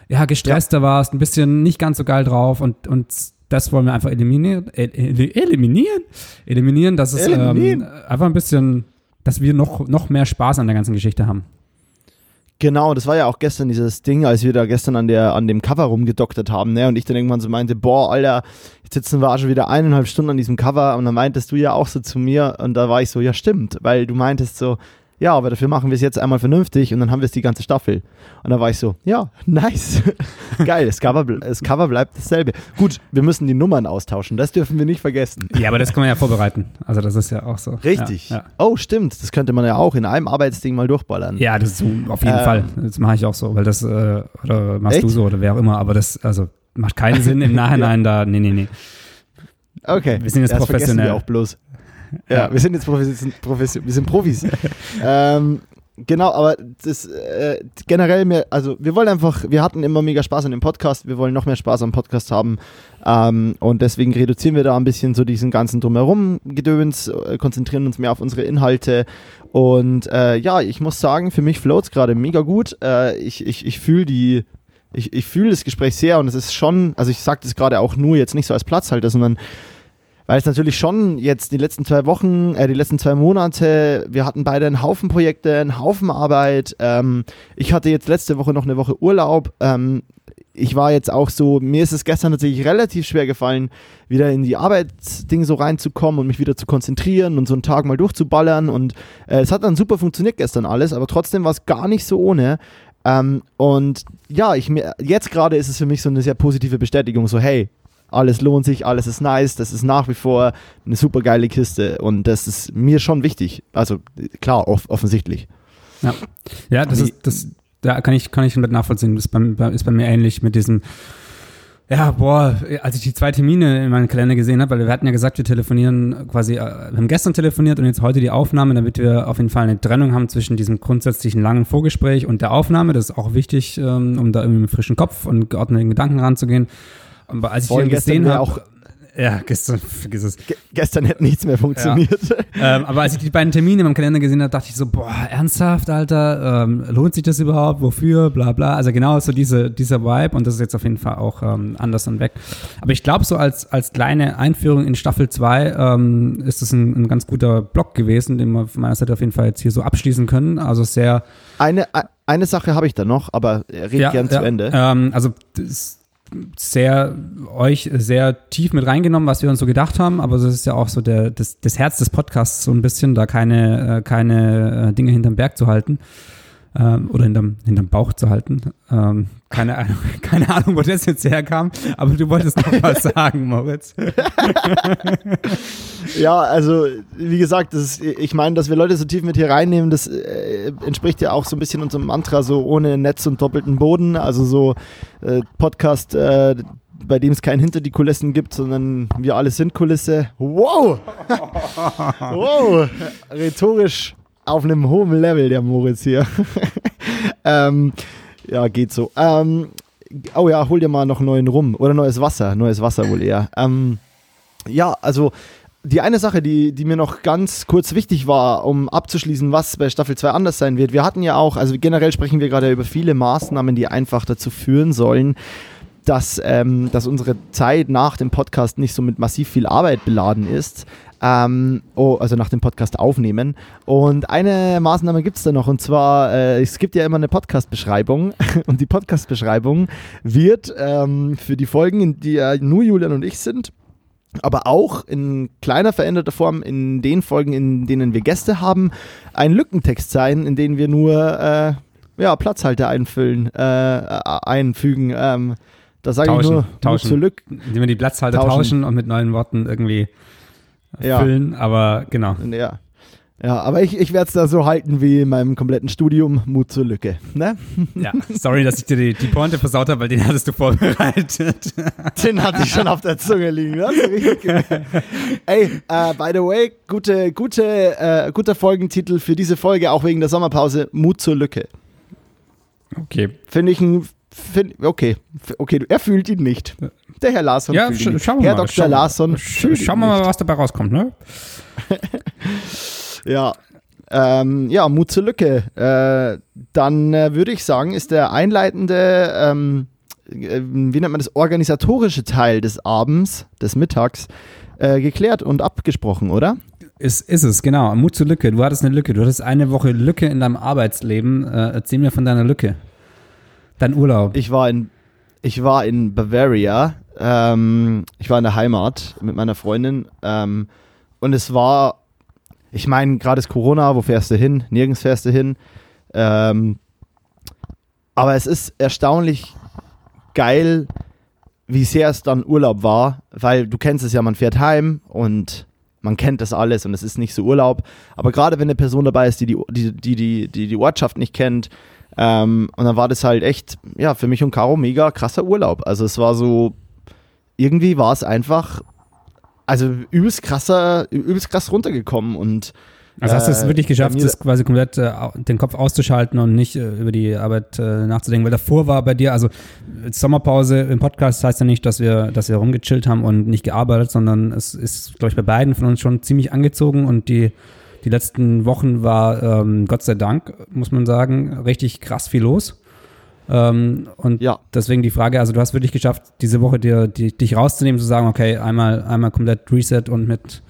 ja, gestresster ja. warst, ein bisschen nicht ganz so geil drauf und, und das wollen wir einfach eliminieren, eliminieren, eliminieren, dass es ähm, einfach ein bisschen dass wir noch, noch mehr Spaß an der ganzen Geschichte haben. Genau, das war ja auch gestern dieses Ding, als wir da gestern an, der, an dem Cover rumgedoktert haben, ne? Und ich dann irgendwann so meinte, boah, Alter, jetzt sitzen wir schon wieder eineinhalb Stunden an diesem Cover und dann meintest du ja auch so zu mir und da war ich so, ja stimmt, weil du meintest so, ja, aber dafür machen wir es jetzt einmal vernünftig und dann haben wir es die ganze Staffel. Und da war ich so, ja, nice. Geil, das Cover, das Cover bleibt dasselbe. Gut, wir müssen die Nummern austauschen, das dürfen wir nicht vergessen. Ja, aber das kann man ja vorbereiten. Also das ist ja auch so. Richtig. Ja, ja. Oh, stimmt, das könnte man ja auch in einem Arbeitsding mal durchballern. Ja, das ist so, auf jeden ähm, Fall. Das mache ich auch so, weil das, äh, oder machst echt? du so oder wer auch immer, aber das, also macht keinen Sinn im Nachhinein ja. da, nee, nee, nee. Okay. Wir sind jetzt das professionell. Wir auch bloß. Ja, wir sind jetzt Profis, Profis wir sind Profis. ähm, genau, aber das äh, generell mehr, also wir wollen einfach, wir hatten immer mega Spaß an dem Podcast, wir wollen noch mehr Spaß am Podcast haben ähm, und deswegen reduzieren wir da ein bisschen so diesen ganzen drumherum Gedöns, äh, konzentrieren uns mehr auf unsere Inhalte und äh, ja, ich muss sagen, für mich floats gerade mega gut. Äh, ich ich, ich fühle die ich, ich fühle das Gespräch sehr und es ist schon, also ich sage das gerade auch nur jetzt nicht so als Platzhalter, sondern weil es natürlich schon jetzt die letzten zwei Wochen, äh, die letzten zwei Monate, wir hatten beide einen Haufen Projekte, einen Haufen Arbeit. Ähm, ich hatte jetzt letzte Woche noch eine Woche Urlaub. Ähm, ich war jetzt auch so, mir ist es gestern tatsächlich relativ schwer gefallen, wieder in die Arbeitsding so reinzukommen und mich wieder zu konzentrieren und so einen Tag mal durchzuballern. Und äh, es hat dann super funktioniert gestern alles, aber trotzdem war es gar nicht so ohne. Ähm, und ja, ich, jetzt gerade ist es für mich so eine sehr positive Bestätigung, so hey, alles lohnt sich, alles ist nice, das ist nach wie vor eine super geile Kiste und das ist mir schon wichtig. Also klar, off offensichtlich. Ja, ja das ist, das, da kann ich, kann ich nachvollziehen. Das ist bei, ist bei mir ähnlich mit diesem, ja, boah, als ich die zwei Termine in meinem Kalender gesehen habe, weil wir hatten ja gesagt, wir telefonieren quasi, äh, wir haben gestern telefoniert und jetzt heute die Aufnahme, damit wir auf jeden Fall eine Trennung haben zwischen diesem grundsätzlichen langen Vorgespräch und der Aufnahme. Das ist auch wichtig, ähm, um da irgendwie mit frischen Kopf und geordneten Gedanken ranzugehen. Aber als ich ihn gesehen habe, ja, gestern, vergiss es. Ge gestern hätte nichts mehr funktioniert. Ja. ähm, aber als ich die beiden Termine im Kalender gesehen habe, dachte ich so, boah, ernsthaft, Alter, ähm, lohnt sich das überhaupt? Wofür? Bla bla. Also genau so diese, dieser Vibe und das ist jetzt auf jeden Fall auch ähm, anders und weg. Aber ich glaube, so als, als kleine Einführung in Staffel 2 ähm, ist das ein, ein ganz guter Block gewesen, den wir von meiner Seite auf jeden Fall jetzt hier so abschließen können. Also sehr. Eine, eine Sache habe ich da noch, aber red ja, gern ja, zu Ende. Ähm, also das, sehr euch sehr tief mit reingenommen, was wir uns so gedacht haben, aber das ist ja auch so der, das, das Herz des Podcasts, so ein bisschen da keine, äh, keine äh, Dinge hinterm Berg zu halten ähm, oder hinterm, hinterm Bauch zu halten. Ähm, keine Ahnung, keine Ahnung, wo das jetzt herkam, aber du wolltest noch was sagen, Moritz. ja, also wie gesagt, ist, ich meine, dass wir Leute so tief mit hier reinnehmen, das äh, entspricht ja auch so ein bisschen unserem Mantra, so ohne Netz und doppelten Boden, also so äh, Podcast, äh, bei dem es kein Hinter die Kulissen gibt, sondern wir alle sind Kulisse. Wow! wow! Rhetorisch auf einem hohen Level, der Moritz hier. ähm, ja, geht so. Ähm, oh ja, hol dir mal noch neuen Rum. Oder neues Wasser. Neues Wasser wohl eher. Ähm, ja, also die eine Sache, die, die mir noch ganz kurz wichtig war, um abzuschließen, was bei Staffel 2 anders sein wird. Wir hatten ja auch, also generell sprechen wir gerade über viele Maßnahmen, die einfach dazu führen sollen, dass, ähm, dass unsere Zeit nach dem Podcast nicht so mit massiv viel Arbeit beladen ist. Ähm, oh, also nach dem Podcast aufnehmen. Und eine Maßnahme gibt es da noch, und zwar, äh, es gibt ja immer eine Podcast-Beschreibung. Und die Podcast-Beschreibung wird ähm, für die Folgen, in die äh, nur Julian und ich sind, aber auch in kleiner veränderter Form in den Folgen, in denen wir Gäste haben, ein Lückentext sein, in dem wir nur äh, ja, Platzhalter einfüllen, äh, einfügen. Ähm, da sage ich nur, tauschen. Nur Lück Indem wir die Platzhalter tauschen. tauschen. und mit neuen Worten irgendwie ja. füllen, aber genau. Ja. Ja, aber ich, ich werde es da so halten wie in meinem kompletten Studium, Mut zur Lücke. Ne? Ja, sorry, dass ich dir die, die Pointe versaut habe, weil den hattest du vorbereitet. Den hatte ich schon auf der Zunge liegen. Richtig Ey, uh, by the way, gute, gute, uh, guter Folgentitel für diese Folge, auch wegen der Sommerpause, Mut zur Lücke. Okay. Finde ich ein, okay, okay, er fühlt ihn nicht. Der Herr Larsson ja, fühlt ihn nicht. Herr Dr. Schau, Larsson sch Schauen wir mal, was dabei rauskommt, ne? Ja. Ähm, ja, Mut zur Lücke. Äh, dann äh, würde ich sagen, ist der einleitende, ähm, äh, wie nennt man das, organisatorische Teil des Abends, des Mittags, äh, geklärt und abgesprochen, oder? Ist, ist es, genau. Mut zur Lücke. Du hattest eine Lücke. Du hattest eine Woche Lücke in deinem Arbeitsleben. Äh, erzähl mir von deiner Lücke. Dein Urlaub. Ich war in, ich war in Bavaria. Ähm, ich war in der Heimat mit meiner Freundin. Ähm, und es war ich meine, gerade ist Corona, wo fährst du hin? Nirgends fährst du hin. Ähm, aber es ist erstaunlich geil, wie sehr es dann Urlaub war, weil du kennst es ja, man fährt heim und man kennt das alles und es ist nicht so Urlaub. Aber gerade wenn eine Person dabei ist, die die, die, die, die, die Ortschaft nicht kennt, ähm, und dann war das halt echt, ja, für mich und Caro mega krasser Urlaub. Also es war so, irgendwie war es einfach also übelst krasser, übelst krass runtergekommen und also hast du es äh, wirklich geschafft, das quasi komplett äh, den Kopf auszuschalten und nicht äh, über die Arbeit äh, nachzudenken, weil davor war bei dir, also Sommerpause im Podcast heißt ja nicht, dass wir, dass wir rumgechillt haben und nicht gearbeitet, sondern es ist, glaube ich, bei beiden von uns schon ziemlich angezogen und die, die letzten Wochen war, ähm, Gott sei Dank, muss man sagen, richtig krass viel los. Ähm, und ja. deswegen die Frage, also du hast wirklich geschafft, diese Woche dir, die, dich rauszunehmen, zu sagen, okay, einmal, einmal komplett Reset und mit,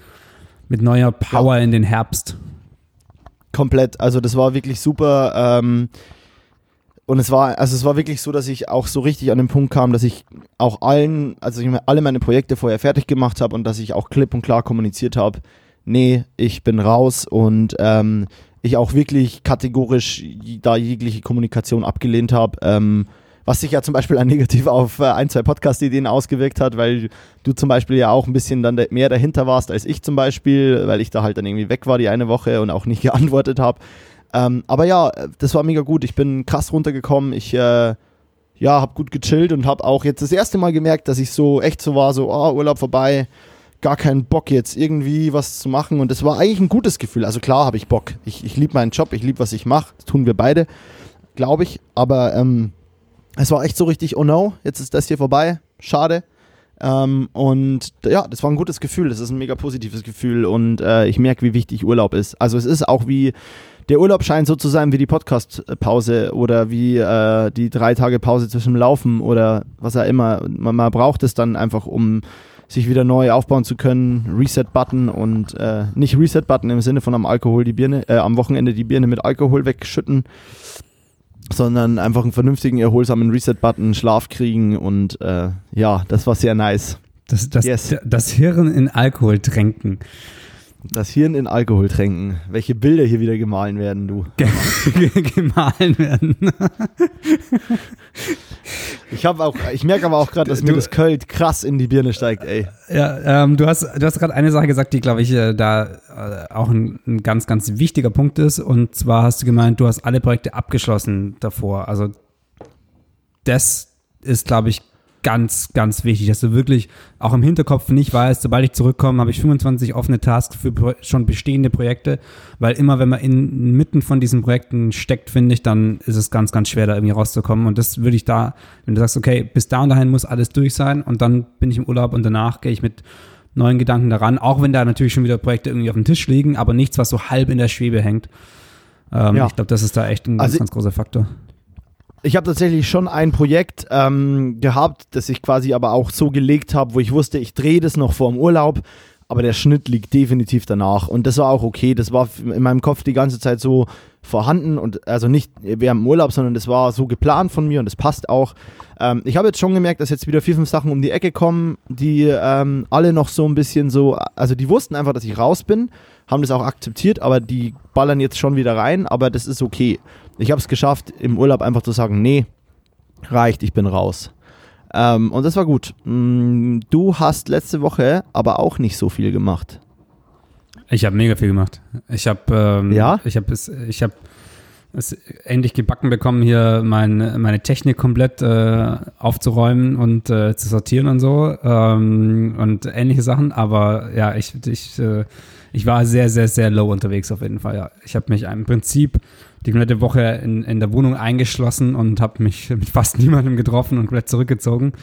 mit neuer Power ja. in den Herbst. Komplett, also das war wirklich super. Ähm, und es war, also es war wirklich so, dass ich auch so richtig an den Punkt kam, dass ich auch allen, also ich alle meine Projekte vorher fertig gemacht habe und dass ich auch klipp und klar kommuniziert habe, nee, ich bin raus und ähm, ich auch wirklich kategorisch da jegliche Kommunikation abgelehnt habe. Ähm, was sich ja zum Beispiel negativ auf äh, ein, zwei Podcast-Ideen ausgewirkt hat, weil du zum Beispiel ja auch ein bisschen dann mehr dahinter warst als ich zum Beispiel, weil ich da halt dann irgendwie weg war die eine Woche und auch nicht geantwortet habe. Ähm, aber ja, das war mega gut. Ich bin krass runtergekommen. Ich äh, ja, habe gut gechillt und habe auch jetzt das erste Mal gemerkt, dass ich so echt so war, so oh, Urlaub vorbei, gar keinen Bock jetzt irgendwie was zu machen. Und es war eigentlich ein gutes Gefühl. Also klar habe ich Bock. Ich, ich liebe meinen Job, ich liebe, was ich mache. Das tun wir beide, glaube ich. Aber ähm, es war echt so richtig, oh no, jetzt ist das hier vorbei. Schade. Ähm, und ja, das war ein gutes Gefühl. Das ist ein mega positives Gefühl. Und äh, ich merke, wie wichtig Urlaub ist. Also es ist auch wie, der Urlaub scheint so zu sein wie die Podcast-Pause oder wie äh, die drei Tage Pause zwischen Laufen oder was auch immer. Man, man braucht es dann einfach, um sich wieder neu aufbauen zu können. Reset-Button und äh, nicht Reset-Button im Sinne von am Alkohol die Birne, äh, am Wochenende die Birne mit Alkohol wegschütten, sondern einfach einen vernünftigen, erholsamen Reset-Button, Schlaf kriegen und äh, ja, das war sehr nice. Das, das, yes. das Hirn in Alkohol tränken. Das Hirn in Alkohol tränken. Welche Bilder hier wieder gemahlen werden, du. gemahlen werden. ich habe auch, ich merke aber auch gerade, dass du, mir das Köln krass in die Birne steigt, ey. Ja, ähm, du hast, du hast gerade eine Sache gesagt, die, glaube ich, äh, da äh, auch ein, ein, ganz, ganz wichtiger Punkt ist. Und zwar hast du gemeint, du hast alle Projekte abgeschlossen davor. Also das ist, glaube ich, ganz, ganz wichtig, dass du wirklich auch im Hinterkopf nicht weißt, sobald ich zurückkomme, habe ich 25 offene Tasks für schon bestehende Projekte, weil immer, wenn man inmitten von diesen Projekten steckt, finde ich, dann ist es ganz, ganz schwer, da irgendwie rauszukommen. Und das würde ich da, wenn du sagst, okay, bis da und dahin muss alles durch sein und dann bin ich im Urlaub und danach gehe ich mit neuen Gedanken daran, auch wenn da natürlich schon wieder Projekte irgendwie auf dem Tisch liegen, aber nichts, was so halb in der Schwebe hängt. Ähm, ja. Ich glaube, das ist da echt ein also ganz, ganz großer Faktor. Ich habe tatsächlich schon ein Projekt ähm, gehabt, das ich quasi aber auch so gelegt habe, wo ich wusste, ich drehe das noch vor dem Urlaub, aber der Schnitt liegt definitiv danach. Und das war auch okay. Das war in meinem Kopf die ganze Zeit so vorhanden und also nicht während dem Urlaub, sondern das war so geplant von mir und das passt auch. Ähm, ich habe jetzt schon gemerkt, dass jetzt wieder vier, fünf Sachen um die Ecke kommen, die ähm, alle noch so ein bisschen so, also die wussten einfach, dass ich raus bin, haben das auch akzeptiert, aber die ballern jetzt schon wieder rein, aber das ist okay. Ich habe es geschafft, im Urlaub einfach zu sagen, nee, reicht, ich bin raus. Ähm, und das war gut. Mm, du hast letzte Woche aber auch nicht so viel gemacht. Ich habe mega viel gemacht. Ich habe ähm, ja? ich habe es ich habe es endlich gebacken bekommen, hier mein, meine Technik komplett äh, aufzuräumen und äh, zu sortieren und so ähm, und ähnliche Sachen. Aber ja, ich, ich, äh, ich war sehr, sehr, sehr low unterwegs auf jeden Fall. Ja. Ich habe mich im Prinzip die komplette Woche in, in der Wohnung eingeschlossen und habe mich mit fast niemandem getroffen und komplett zurückgezogen.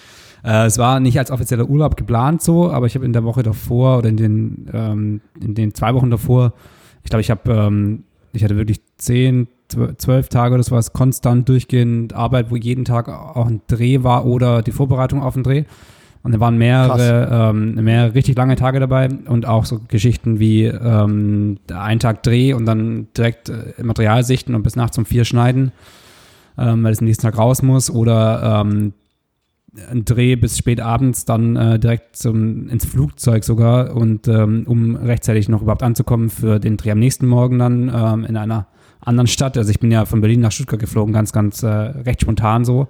Äh, es war nicht als offizieller Urlaub geplant so, aber ich habe in der Woche davor oder in den, ähm, in den zwei Wochen davor, ich glaube, ich habe, ähm, ich hatte wirklich zehn, zwölf Tage oder sowas konstant durchgehend Arbeit, wo jeden Tag auch ein Dreh war oder die Vorbereitung auf den Dreh. Und da waren mehrere, ähm, mehrere richtig lange Tage dabei und auch so Geschichten wie ähm, ein Tag Dreh und dann direkt äh, Material sichten und bis nachts um vier schneiden, ähm, weil es am nächsten Tag raus muss oder ähm, ein Dreh bis spät abends dann äh, direkt zum, ins Flugzeug sogar und ähm, um rechtzeitig noch überhaupt anzukommen für den Dreh am nächsten Morgen dann ähm, in einer anderen Stadt. Also ich bin ja von Berlin nach Stuttgart geflogen, ganz, ganz äh, recht spontan so.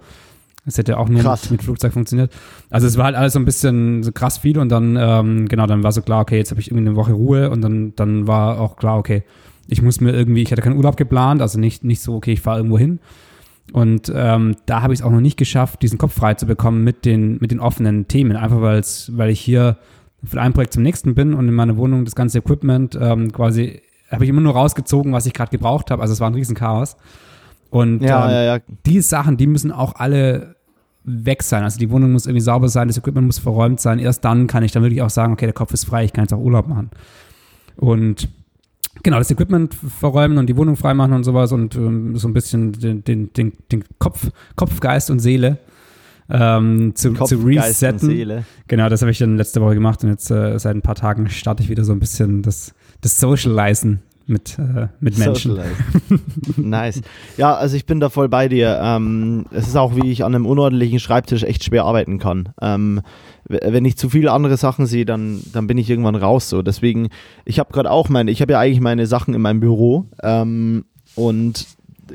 Es hätte auch nur mit, mit, Flugzeug funktioniert. Also es war halt alles so ein bisschen so krass viel und dann, ähm, genau, dann war so klar, okay, jetzt habe ich irgendwie eine Woche Ruhe und dann, dann war auch klar, okay, ich muss mir irgendwie, ich hatte keinen Urlaub geplant, also nicht, nicht so, okay, ich fahre irgendwo hin. Und ähm, da habe ich es auch noch nicht geschafft, diesen Kopf frei zu bekommen mit den, mit den offenen Themen. Einfach weil ich hier von einem Projekt zum nächsten bin und in meiner Wohnung das ganze Equipment ähm, quasi habe ich immer nur rausgezogen, was ich gerade gebraucht habe. Also es war ein Riesenchaos. Und ja, ähm, ja, ja. die Sachen, die müssen auch alle weg sein. Also die Wohnung muss irgendwie sauber sein, das Equipment muss verräumt sein. Erst dann kann ich dann wirklich auch sagen, okay, der Kopf ist frei, ich kann jetzt auch Urlaub machen. Und genau, das Equipment verräumen und die Wohnung freimachen und sowas und ähm, so ein bisschen den, den, den, den Kopf, Kopf, Geist und Seele ähm, zu, Kopf, zu resetten. Genau, das habe ich dann letzte Woche gemacht und jetzt äh, seit ein paar Tagen starte ich wieder so ein bisschen das, das Socializen mit, äh, mit Menschen. nice. Ja, also ich bin da voll bei dir. Ähm, es ist auch, wie ich an einem unordentlichen Schreibtisch echt schwer arbeiten kann. Ähm, wenn ich zu viele andere Sachen sehe, dann, dann bin ich irgendwann raus. So. Deswegen, ich habe gerade auch meine, ich habe ja eigentlich meine Sachen in meinem Büro. Ähm, und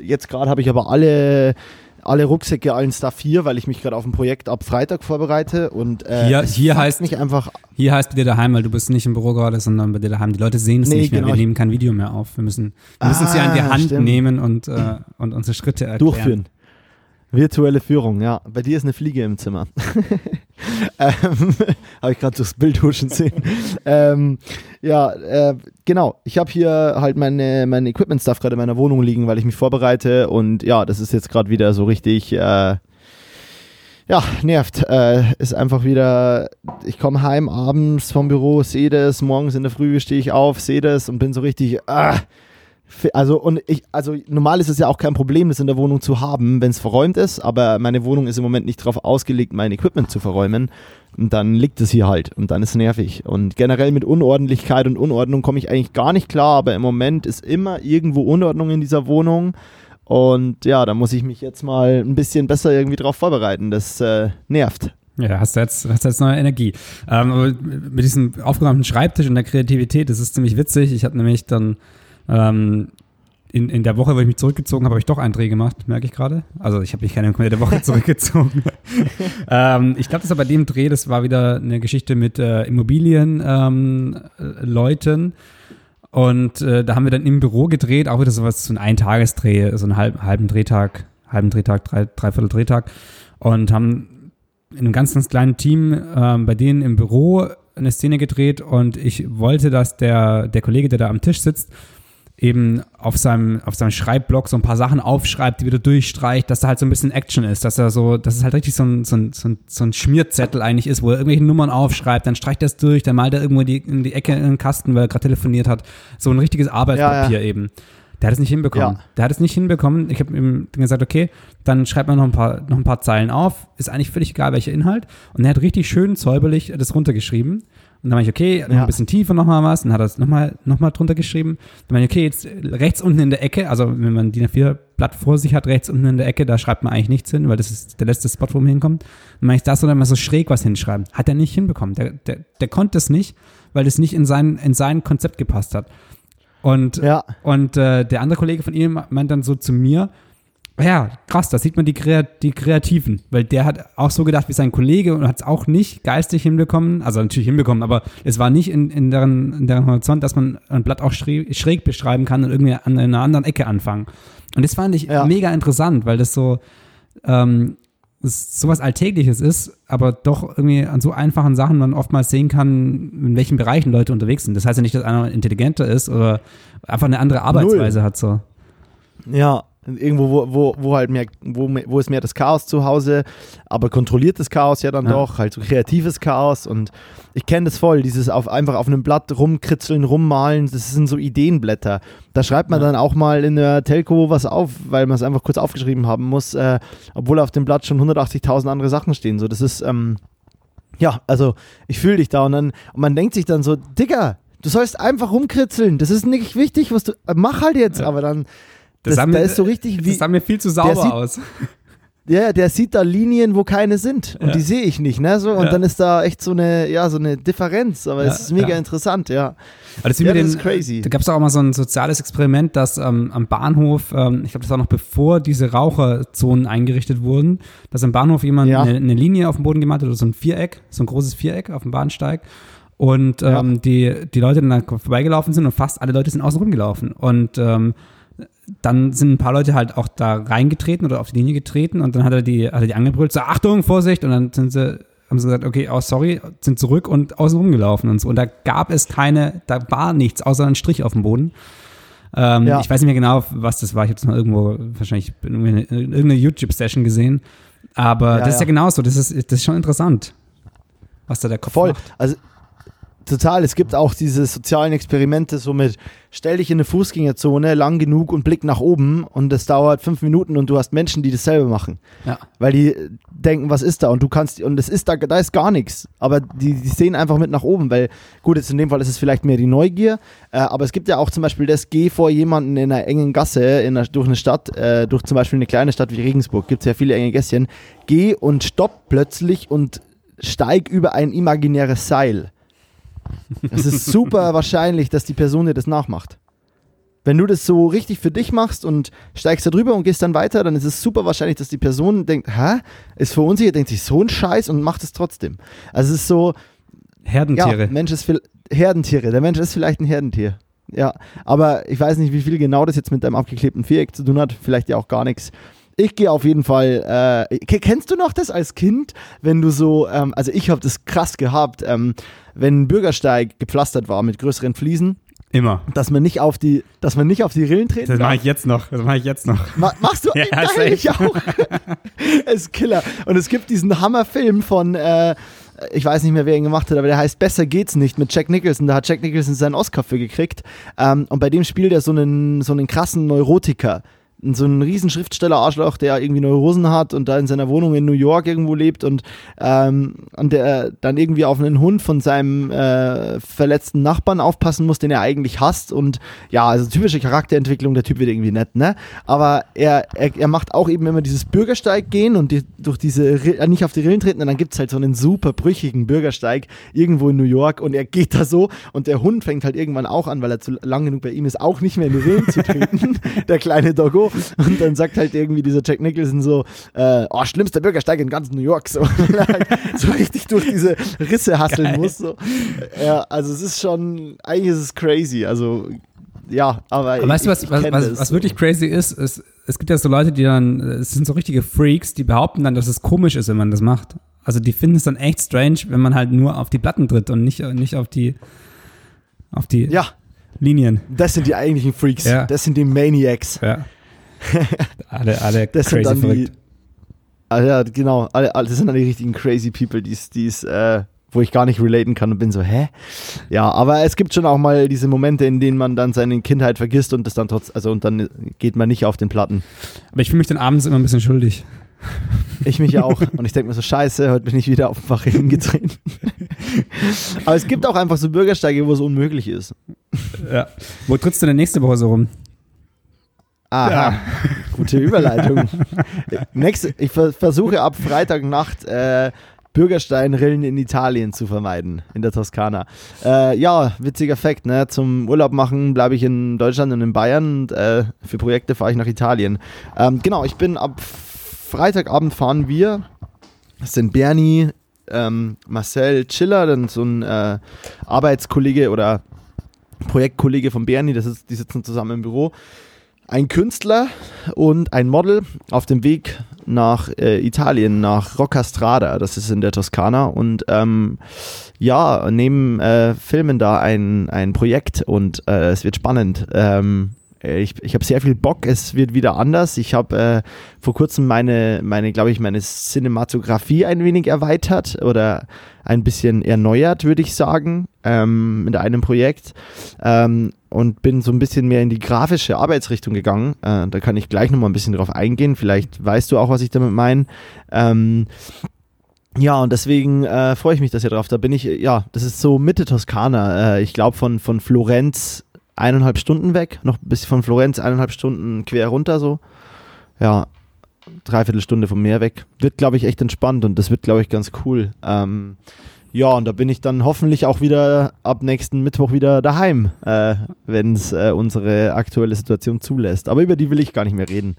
jetzt gerade habe ich aber alle alle Rucksäcke, allen Stuff hier, weil ich mich gerade auf ein Projekt ab Freitag vorbereite und äh, hier, hier heißt mich einfach. Hier heißt bei dir daheim, weil du bist nicht im Büro gerade, sondern bei dir daheim. Die Leute sehen es nee, nicht mehr. Genau. Wir nehmen kein Video mehr auf. Wir müssen, wir müssen ah, sie an die Hand stimmt. nehmen und, äh, und unsere Schritte erklären. Durchführen. Virtuelle Führung, ja. Bei dir ist eine Fliege im Zimmer. ähm, habe ich gerade durchs Bild huschen sehen. ähm, ja, äh, genau. Ich habe hier halt meine, mein Equipment-Stuff gerade in meiner Wohnung liegen, weil ich mich vorbereite und ja, das ist jetzt gerade wieder so richtig. Äh, ja, nervt. Äh, ist einfach wieder, ich komme heim abends vom Büro, sehe das, morgens in der Früh stehe ich auf, sehe das und bin so richtig, ah, also und ich, also normal ist es ja auch kein Problem, das in der Wohnung zu haben, wenn es verräumt ist, aber meine Wohnung ist im Moment nicht darauf ausgelegt, mein Equipment zu verräumen. Und dann liegt es hier halt und dann ist es nervig. Und generell mit Unordentlichkeit und Unordnung komme ich eigentlich gar nicht klar, aber im Moment ist immer irgendwo Unordnung in dieser Wohnung. Und ja, da muss ich mich jetzt mal ein bisschen besser irgendwie drauf vorbereiten. Das äh, nervt. Ja, hast du jetzt, hast jetzt neue Energie. Ähm, mit diesem aufgeräumten Schreibtisch und der Kreativität, das ist ziemlich witzig. Ich habe nämlich dann ähm, in, in der Woche, wo ich mich zurückgezogen habe, habe ich doch einen Dreh gemacht, merke ich gerade. Also ich habe mich keine komplette Woche zurückgezogen. ähm, ich glaube, das war bei dem Dreh, das war wieder eine Geschichte mit äh, Immobilienleuten. Ähm, und äh, da haben wir dann im Büro gedreht, auch wieder sowas, so ein Eintagesträh, so einen halb, halben Drehtag, halben Drehtag, drei, dreiviertel Drehtag. Und haben in einem ganz, ganz kleinen Team ähm, bei denen im Büro eine Szene gedreht und ich wollte, dass der, der Kollege, der da am Tisch sitzt, eben auf seinem, auf seinem Schreibblock so ein paar Sachen aufschreibt, die wieder durchstreicht, dass da halt so ein bisschen Action ist, dass er so, dass es halt richtig so ein, so ein, so ein, so ein Schmierzettel eigentlich ist, wo er irgendwelche Nummern aufschreibt, dann streicht er es durch, dann malt er irgendwo die, in die Ecke in den Kasten, weil er gerade telefoniert hat. So ein richtiges Arbeitspapier ja, ja. eben. Der hat es nicht hinbekommen. Ja. Der hat es nicht hinbekommen. Ich habe ihm gesagt, okay, dann schreibt man noch ein paar, noch ein paar Zeilen auf. Ist eigentlich völlig egal, welcher Inhalt. Und er hat richtig schön säuberlich das runtergeschrieben. Und dann war ich, okay, noch ja. ein bisschen tiefer nochmal was. Dann hat er es nochmal noch mal drunter geschrieben. Dann war ich, okay, jetzt rechts unten in der Ecke, also wenn man DIN A4-Blatt vor sich hat, rechts unten in der Ecke, da schreibt man eigentlich nichts hin, weil das ist der letzte Spot, wo man hinkommt. Dann mache ich das oder mal so schräg was hinschreiben. Hat er nicht hinbekommen. Der, der, der konnte es nicht, weil es nicht in sein, in sein Konzept gepasst hat. Und, ja. und äh, der andere Kollege von ihm meint dann so zu mir, ja, krass, da sieht man die, Kreat die Kreativen, weil der hat auch so gedacht wie sein Kollege und hat es auch nicht geistig hinbekommen, also natürlich hinbekommen, aber es war nicht in, in, deren, in deren Horizont, dass man ein Blatt auch schräg, beschreiben kann und irgendwie an einer anderen Ecke anfangen. Und das fand ich ja. mega interessant, weil das so ähm, das sowas Alltägliches ist, aber doch irgendwie an so einfachen Sachen man oftmals sehen kann, in welchen Bereichen Leute unterwegs sind. Das heißt ja nicht, dass einer intelligenter ist oder einfach eine andere Arbeitsweise Null. hat so. Ja, Irgendwo, wo, wo, wo halt mehr, wo, wo ist mehr das Chaos zu Hause, aber kontrolliertes Chaos ja dann ja. doch, halt so kreatives Chaos und ich kenne das voll, dieses auf, einfach auf einem Blatt rumkritzeln, rummalen, das sind so Ideenblätter. Da schreibt man ja. dann auch mal in der Telco was auf, weil man es einfach kurz aufgeschrieben haben muss, äh, obwohl auf dem Blatt schon 180.000 andere Sachen stehen. So, das ist, ähm, ja, also ich fühle dich da und dann, und man denkt sich dann so, Digga, du sollst einfach rumkritzeln, das ist nicht wichtig, was du, mach halt jetzt, ja. aber dann das, das, sah, mir, ist so richtig wie, das sah mir viel zu sauber sieht, aus. Ja, der sieht da Linien, wo keine sind. Und ja. die sehe ich nicht, ne? So, und ja. dann ist da echt so eine, ja, so eine Differenz. Aber es ist mega interessant, ja. Aber das, ja, das ist crazy. Da gab es auch mal so ein soziales Experiment, dass ähm, am Bahnhof, ähm, ich glaube, das war noch bevor diese Raucherzonen eingerichtet wurden, dass am Bahnhof jemand eine, eine, Linie auf dem Boden gemalt hat, oder so ein Viereck, so ein großes Viereck auf dem Bahnsteig. Und ähm, die, die Leute dann vorbeigelaufen sind und fast alle Leute sind außen rumgelaufen. Und ähm, dann sind ein paar Leute halt auch da reingetreten oder auf die Linie getreten und dann hat er die, hat er die angebrüllt, so Achtung, Vorsicht, und dann sind sie, haben sie gesagt, okay, oh sorry, sind zurück und außen rumgelaufen und so. Und da gab es keine, da war nichts, außer ein Strich auf dem Boden. Ähm, ja. Ich weiß nicht mehr genau, was das war. Ich habe es mal irgendwo, wahrscheinlich in irgendeiner YouTube-Session gesehen. Aber ja, das ist ja genauso, das ist, das ist schon interessant, was da der Kopf Voll. macht. Also total. Es gibt auch diese sozialen Experimente, so mit stell dich in eine Fußgängerzone lang genug und blick nach oben und es dauert fünf Minuten und du hast Menschen, die dasselbe machen. Ja. Weil die denken, was ist da? Und du kannst, und es ist da, da ist gar nichts. Aber die, die sehen einfach mit nach oben, weil, gut, jetzt in dem Fall ist es vielleicht mehr die Neugier, äh, aber es gibt ja auch zum Beispiel das, geh vor jemanden in einer engen Gasse in einer, durch eine Stadt, äh, durch zum Beispiel eine kleine Stadt wie Regensburg, gibt es ja viele enge Gässchen, geh und stopp plötzlich und steig über ein imaginäres Seil. Es ist super wahrscheinlich, dass die Person dir das nachmacht. Wenn du das so richtig für dich machst und steigst da drüber und gehst dann weiter, dann ist es super wahrscheinlich, dass die Person denkt, hä? Ist verunsichert, denkt sich so ein Scheiß und macht es trotzdem. Also es ist so. Herdentiere. Ja, Mensch ist viel, Herdentiere. Der Mensch ist vielleicht ein Herdentier. Ja, aber ich weiß nicht, wie viel genau das jetzt mit deinem abgeklebten Viereck zu tun hat. Vielleicht ja auch gar nichts. Ich gehe auf jeden Fall. Äh, kennst du noch das als Kind, wenn du so, ähm, also ich habe das krass gehabt, ähm, wenn ein Bürgersteig gepflastert war mit größeren Fliesen. Immer. Dass man nicht auf die, dass man nicht auf die Rillen treten Das mache ich jetzt noch. Das mache ich jetzt noch. Ma machst du? ja, Geil, ich auch. es ist Killer. Und es gibt diesen Hammerfilm von, äh, ich weiß nicht mehr, wer ihn gemacht hat, aber der heißt Besser geht's nicht mit Jack Nicholson. Da hat Jack Nicholson seinen Oscar für gekriegt. Ähm, und bei dem spielt er so einen, so einen krassen Neurotiker so ein riesen Schriftsteller-Arschloch, der irgendwie Neurosen hat und da in seiner Wohnung in New York irgendwo lebt und, ähm, und der dann irgendwie auf einen Hund von seinem äh, verletzten Nachbarn aufpassen muss, den er eigentlich hasst und ja, also typische Charakterentwicklung, der Typ wird irgendwie nett, ne? Aber er, er, er macht auch eben immer dieses Bürgersteig gehen und die, durch diese, äh, nicht auf die Rillen treten und dann gibt es halt so einen super brüchigen Bürgersteig irgendwo in New York und er geht da so und der Hund fängt halt irgendwann auch an, weil er zu lang genug bei ihm ist, auch nicht mehr in die Rillen zu treten, der kleine Doggo und dann sagt halt irgendwie dieser Jack Nicholson so, äh, oh, schlimmster Bürgersteig in ganz New York, so, halt so richtig durch diese Risse hasseln Geil. muss. So. Ja, also es ist schon, eigentlich ist es crazy, also ja, aber, aber weißt du, was, was, was, was, wirklich crazy ist, ist, es gibt ja so Leute, die dann, es sind so richtige Freaks, die behaupten dann, dass es komisch ist, wenn man das macht. Also die finden es dann echt strange, wenn man halt nur auf die Platten tritt und nicht, nicht auf die, auf die Ja, Linien. das sind die eigentlichen Freaks. Ja. Das sind die Maniacs. Ja. alle, alle Das sind crazy dann verrückt. die. Ah, ja, genau. Alle, alle, das sind dann die richtigen crazy people, die es, äh, wo ich gar nicht relaten kann und bin so, hä? Ja, aber es gibt schon auch mal diese Momente, in denen man dann seine Kindheit vergisst und das dann trotz, also und dann geht man nicht auf den Platten. Aber ich fühle mich dann abends immer ein bisschen schuldig. Ich mich auch. Und ich denke mir so, scheiße, heute bin ich wieder auf dem Bach hingetreten. aber es gibt auch einfach so Bürgersteige, wo es unmöglich ist. Ja. Wo trittst du denn nächste Woche so rum? Aha, gute Überleitung. Nächste, ich ver versuche ab Freitagnacht äh, Bürgersteinrillen in Italien zu vermeiden, in der Toskana. Äh, ja, witziger Fakt, ne? Zum Urlaub machen bleibe ich in Deutschland und in Bayern und äh, für Projekte fahre ich nach Italien. Ähm, genau, ich bin ab Freitagabend fahren wir. Das sind Bernie, ähm, Marcel Chiller, dann so ein äh, Arbeitskollege oder Projektkollege von Bernie, das ist, die sitzen zusammen im Büro ein Künstler und ein Model auf dem Weg nach äh, Italien, nach Roccastrada, das ist in der Toskana und ähm, ja, nehmen, äh, filmen da ein, ein Projekt und äh, es wird spannend. Ähm, ich ich habe sehr viel Bock, es wird wieder anders. Ich habe äh, vor kurzem meine, meine glaube ich, meine Cinematografie ein wenig erweitert oder ein bisschen erneuert, würde ich sagen, ähm, mit einem Projekt. Ähm, und bin so ein bisschen mehr in die grafische Arbeitsrichtung gegangen. Äh, da kann ich gleich nochmal ein bisschen drauf eingehen. Vielleicht weißt du auch, was ich damit meine. Ähm, ja, und deswegen äh, freue ich mich das ja drauf. Da bin ich, ja, das ist so Mitte Toskana. Äh, ich glaube von, von Florenz eineinhalb Stunden weg, noch bis von Florenz eineinhalb Stunden quer runter so. Ja, dreiviertel Stunde vom Meer weg. Wird, glaube ich, echt entspannt und das wird, glaube ich, ganz cool. Ähm, ja, und da bin ich dann hoffentlich auch wieder ab nächsten Mittwoch wieder daheim, äh, wenn es äh, unsere aktuelle Situation zulässt. Aber über die will ich gar nicht mehr reden.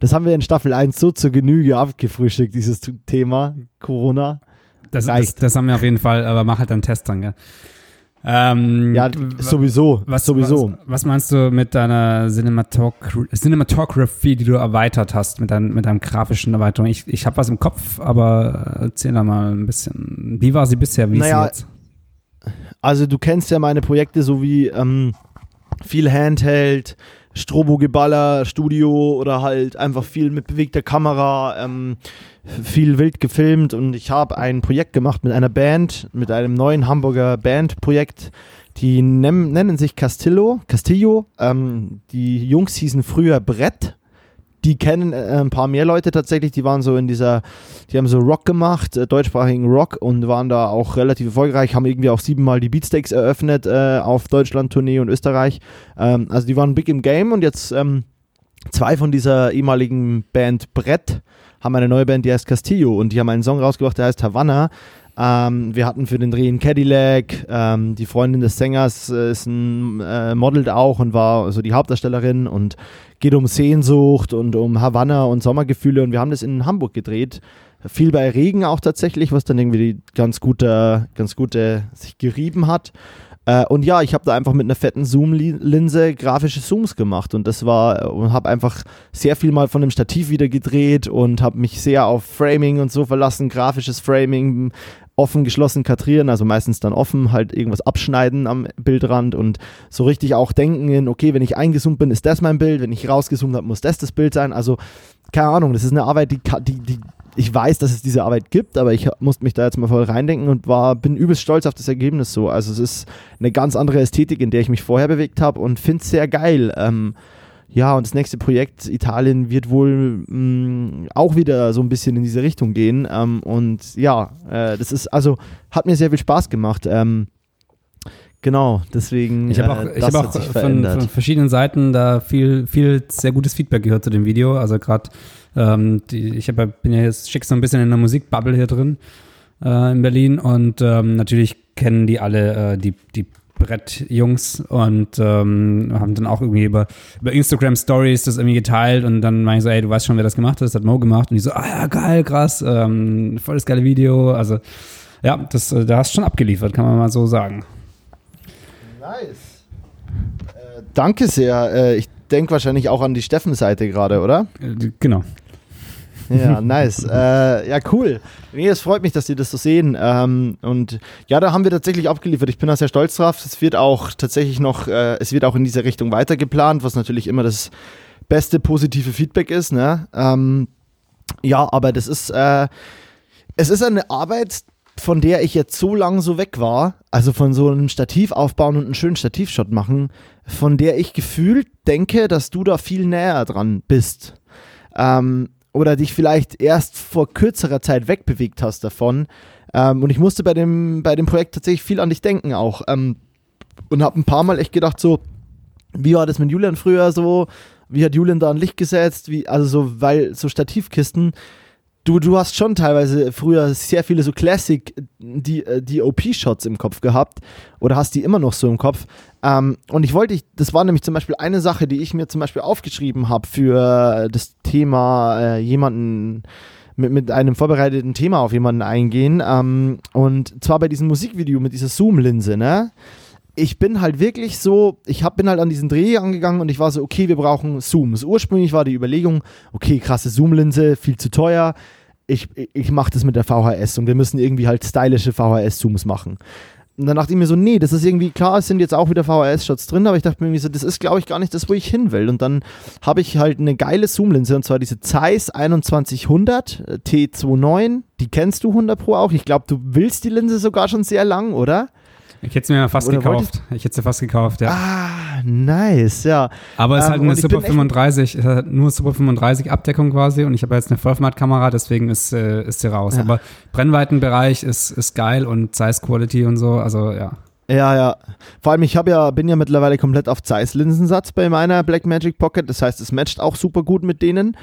Das haben wir in Staffel 1 so zur Genüge abgefrühstückt, dieses Thema Corona. Das, das, das haben wir auf jeden Fall, aber mach halt einen Test dann, gell? Ähm, Ja, sowieso. was, sowieso. Was, was meinst du mit deiner Cinematoc Cinematography, die du erweitert hast, mit, dein, mit deinem grafischen Erweiterung? Ich, ich habe was im Kopf, aber erzähl da mal ein bisschen. Wie war sie bisher? Wie Naja, ist sie jetzt? Also du kennst ja meine Projekte so wie ähm, viel Handheld, Strobo-Geballer, Studio oder halt einfach viel mit bewegter Kamera, ähm, viel wild gefilmt und ich habe ein Projekt gemacht mit einer Band, mit einem neuen Hamburger Bandprojekt. Die nennen sich Castillo, Castillo. Ähm, die Jungs hießen früher Brett. Die kennen äh, ein paar mehr Leute tatsächlich. Die waren so in dieser, die haben so Rock gemacht, äh, deutschsprachigen Rock und waren da auch relativ erfolgreich. Haben irgendwie auch siebenmal die Beatsteaks eröffnet äh, auf Deutschland-Tournee und Österreich. Ähm, also die waren big im Game und jetzt ähm, zwei von dieser ehemaligen Band Brett haben eine neue Band, die heißt Castillo und die haben einen Song rausgebracht, der heißt Havanna. Ähm, wir hatten für den Dreh einen Cadillac. Ähm, die Freundin des Sängers äh, ist ein äh, modelt auch und war so die Hauptdarstellerin und geht um Sehnsucht und um Havanna und Sommergefühle und wir haben das in Hamburg gedreht. Viel bei Regen auch tatsächlich, was dann irgendwie ganz gute, ganz gute sich gerieben hat. Äh, und ja, ich habe da einfach mit einer fetten Zoom-Linse grafische Zooms gemacht und das war und habe einfach sehr viel mal von dem Stativ wieder gedreht und habe mich sehr auf Framing und so verlassen, grafisches Framing, offen, geschlossen kadrieren, also meistens dann offen, halt irgendwas abschneiden am Bildrand und so richtig auch denken in, okay, wenn ich eingezoomt bin, ist das mein Bild, wenn ich rausgezoomt habe, muss das das Bild sein. Also keine Ahnung, das ist eine Arbeit, die, die, die ich weiß, dass es diese Arbeit gibt, aber ich musste mich da jetzt mal voll reindenken und war, bin übelst stolz auf das Ergebnis so. Also es ist eine ganz andere Ästhetik, in der ich mich vorher bewegt habe und finde es sehr geil. Ähm, ja, und das nächste Projekt Italien wird wohl mh, auch wieder so ein bisschen in diese Richtung gehen. Ähm, und ja, äh, das ist, also hat mir sehr viel Spaß gemacht. Ähm, genau, deswegen. Ich habe auch, äh, ich hab auch von, von verschiedenen Seiten da viel, viel sehr gutes Feedback gehört zu dem Video. Also gerade, ähm, ich hab, bin ja jetzt schick so ein bisschen in der Musikbubble hier drin äh, in Berlin und ähm, natürlich kennen die alle äh, die, die Brettjungs und ähm, haben dann auch irgendwie über, über Instagram Stories das irgendwie geteilt und dann meine ich so, ey, du weißt schon, wer das gemacht hat, das hat Mo gemacht und die so, ah ja, geil, krass, ähm, voll das geile Video, also ja, das, äh, da hast du schon abgeliefert, kann man mal so sagen. Nice. Äh, danke sehr. Äh, ich denke wahrscheinlich auch an die Steffen-Seite gerade, oder? Äh, Genau. Ja, nice. äh, ja, cool. Nee, es freut mich, dass die das so sehen. Ähm, und ja, da haben wir tatsächlich abgeliefert. Ich bin da sehr stolz drauf. Es wird auch tatsächlich noch, äh, es wird auch in diese Richtung weiter geplant, was natürlich immer das beste positive Feedback ist. Ne? Ähm, ja, aber das ist, äh, es ist eine Arbeit, von der ich jetzt so lange so weg war, also von so einem Stativ aufbauen und einen schönen Stativshot machen, von der ich gefühlt denke, dass du da viel näher dran bist. Ähm, oder dich vielleicht erst vor kürzerer Zeit wegbewegt hast davon. Ähm, und ich musste bei dem, bei dem Projekt tatsächlich viel an dich denken auch. Ähm, und habe ein paar Mal echt gedacht, so, wie war das mit Julian früher so? Wie hat Julian da ein Licht gesetzt? Wie, also so, weil so Stativkisten, du, du hast schon teilweise früher sehr viele so Classic die, äh, die OP-Shots im Kopf gehabt oder hast die immer noch so im Kopf. Ähm, und ich wollte, das war nämlich zum Beispiel eine Sache, die ich mir zum Beispiel aufgeschrieben habe für das Thema äh, jemanden mit, mit einem vorbereiteten Thema auf jemanden eingehen. Ähm, und zwar bei diesem Musikvideo mit dieser Zoom-Linse, ne? ich bin halt wirklich so, ich hab, bin halt an diesen Dreh angegangen und ich war so, okay, wir brauchen Zooms. Ursprünglich war die Überlegung, okay, krasse Zoom-Linse, viel zu teuer. Ich, ich mache das mit der VHS und wir müssen irgendwie halt stylische VHS-Zooms machen. Und dann dachte ich mir so, nee, das ist irgendwie klar, es sind jetzt auch wieder VHS-Shots drin, aber ich dachte mir irgendwie so, das ist, glaube ich, gar nicht das, wo ich hin will. Und dann habe ich halt eine geile Zoom-Linse und zwar diese Zeiss 2100 T29. Die kennst du 100 Pro auch. Ich glaube, du willst die Linse sogar schon sehr lang, oder? Ich hätte sie mir fast Oder gekauft. Ich hätte sie fast gekauft, ja. Ah, nice, ja. Aber es ist halt ähm, eine Super 35, es hat nur Super 35 Abdeckung quasi und ich habe jetzt eine Vollformat-Kamera, deswegen ist, äh, ist sie raus. Ja. Aber Brennweitenbereich ist, ist geil und Size Quality und so, also ja. Ja, ja. Vor allem, ich ja, bin ja mittlerweile komplett auf Zeiss-Linsensatz bei meiner Blackmagic Pocket. Das heißt, es matcht auch super gut mit denen.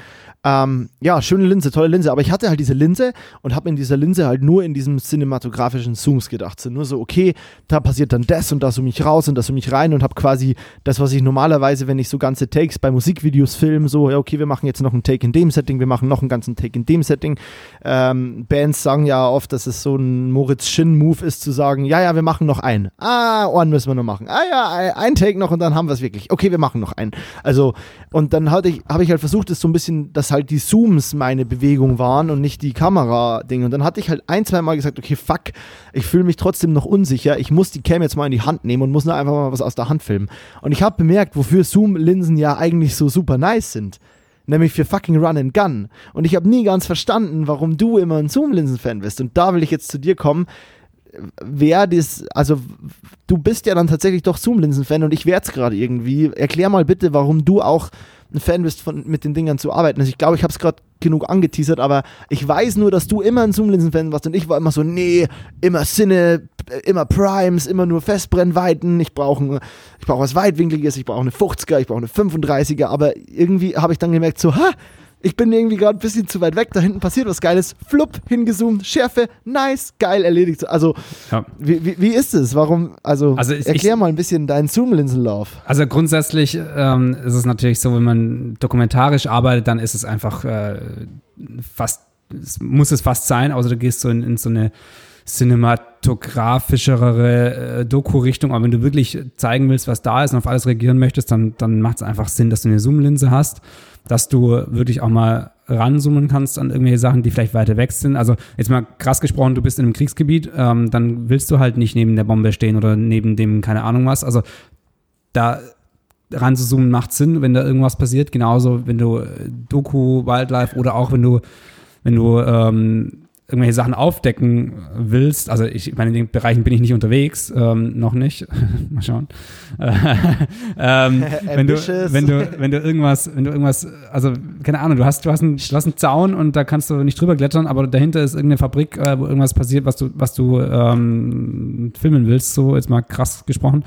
Ähm, ja, schöne Linse, tolle Linse. Aber ich hatte halt diese Linse und habe in dieser Linse halt nur in diesem cinematografischen Zooms gedacht. So, nur so, okay, da passiert dann das und da zoome ich raus und da zoome ich rein und habe quasi das, was ich normalerweise, wenn ich so ganze Takes bei Musikvideos filme, so, ja, okay, wir machen jetzt noch einen Take in dem Setting, wir machen noch einen ganzen Take in dem Setting. Ähm, Bands sagen ja oft, dass es so ein Moritz Shin-Move ist, zu sagen, ja, ja, wir machen noch einen. Ah, Ohren müssen wir noch machen. Ah ja, ein Take noch und dann haben wir es wirklich. Okay, wir machen noch einen. Also, und dann habe ich, hab ich halt versucht, es so ein bisschen, das halt die Zooms meine Bewegung waren und nicht die Kamera-Dinge. Und dann hatte ich halt ein, zwei Mal gesagt, okay, fuck, ich fühle mich trotzdem noch unsicher. Ich muss die Cam jetzt mal in die Hand nehmen und muss nur einfach mal was aus der Hand filmen. Und ich habe bemerkt, wofür Zoom-Linsen ja eigentlich so super nice sind nämlich für fucking Run and Gun. Und ich habe nie ganz verstanden, warum du immer ein Zoom-Linsen-Fan bist. Und da will ich jetzt zu dir kommen. Wer das, also du bist ja dann tatsächlich doch Zoom-Linsen-Fan und ich werde es gerade irgendwie. Erklär mal bitte, warum du auch ein Fan bist, von, mit den Dingern zu arbeiten. Also ich glaube, ich habe es gerade genug angeteasert, aber ich weiß nur, dass du immer ein Zoom-Linsen-Fan warst und ich war immer so, nee, immer Sinne, immer Primes, immer nur Festbrennweiten, ich brauche ich brauch was Weitwinkliges, ich brauche eine 50er, ich brauche eine 35er, aber irgendwie habe ich dann gemerkt, so, ha, ich bin irgendwie gerade ein bisschen zu weit weg, da hinten passiert was Geiles, flupp, hingezoomt, Schärfe, nice, geil, erledigt. Also, ja. wie, wie, wie, ist es? Warum, also, also ich, erklär mal ein bisschen deinen Zoom-Linsenlauf. Also grundsätzlich ähm, ist es natürlich so, wenn man dokumentarisch arbeitet, dann ist es einfach äh, fast, muss es fast sein, außer du gehst so in, in so eine cinematografischere äh, Doku-Richtung, aber wenn du wirklich zeigen willst, was da ist und auf alles reagieren möchtest, dann, dann macht es einfach Sinn, dass du eine Zoom-Linse hast dass du wirklich auch mal ranzoomen kannst an irgendwelche Sachen, die vielleicht weiter weg sind. Also jetzt mal krass gesprochen, du bist in einem Kriegsgebiet, ähm, dann willst du halt nicht neben der Bombe stehen oder neben dem, keine Ahnung was. Also da ranzuzoomen macht Sinn, wenn da irgendwas passiert. Genauso, wenn du Doku, Wildlife oder auch wenn du, wenn du ähm, irgendwelche Sachen aufdecken willst, also ich meine, in den Bereichen bin ich nicht unterwegs, ähm, noch nicht, mal schauen. ähm, wenn du, wenn du, wenn du irgendwas, wenn du irgendwas, also keine Ahnung, du hast, du hast einen, du hast einen Zaun und da kannst du nicht drüber klettern, aber dahinter ist irgendeine Fabrik, äh, wo irgendwas passiert, was du, was du ähm, filmen willst, so jetzt mal krass gesprochen,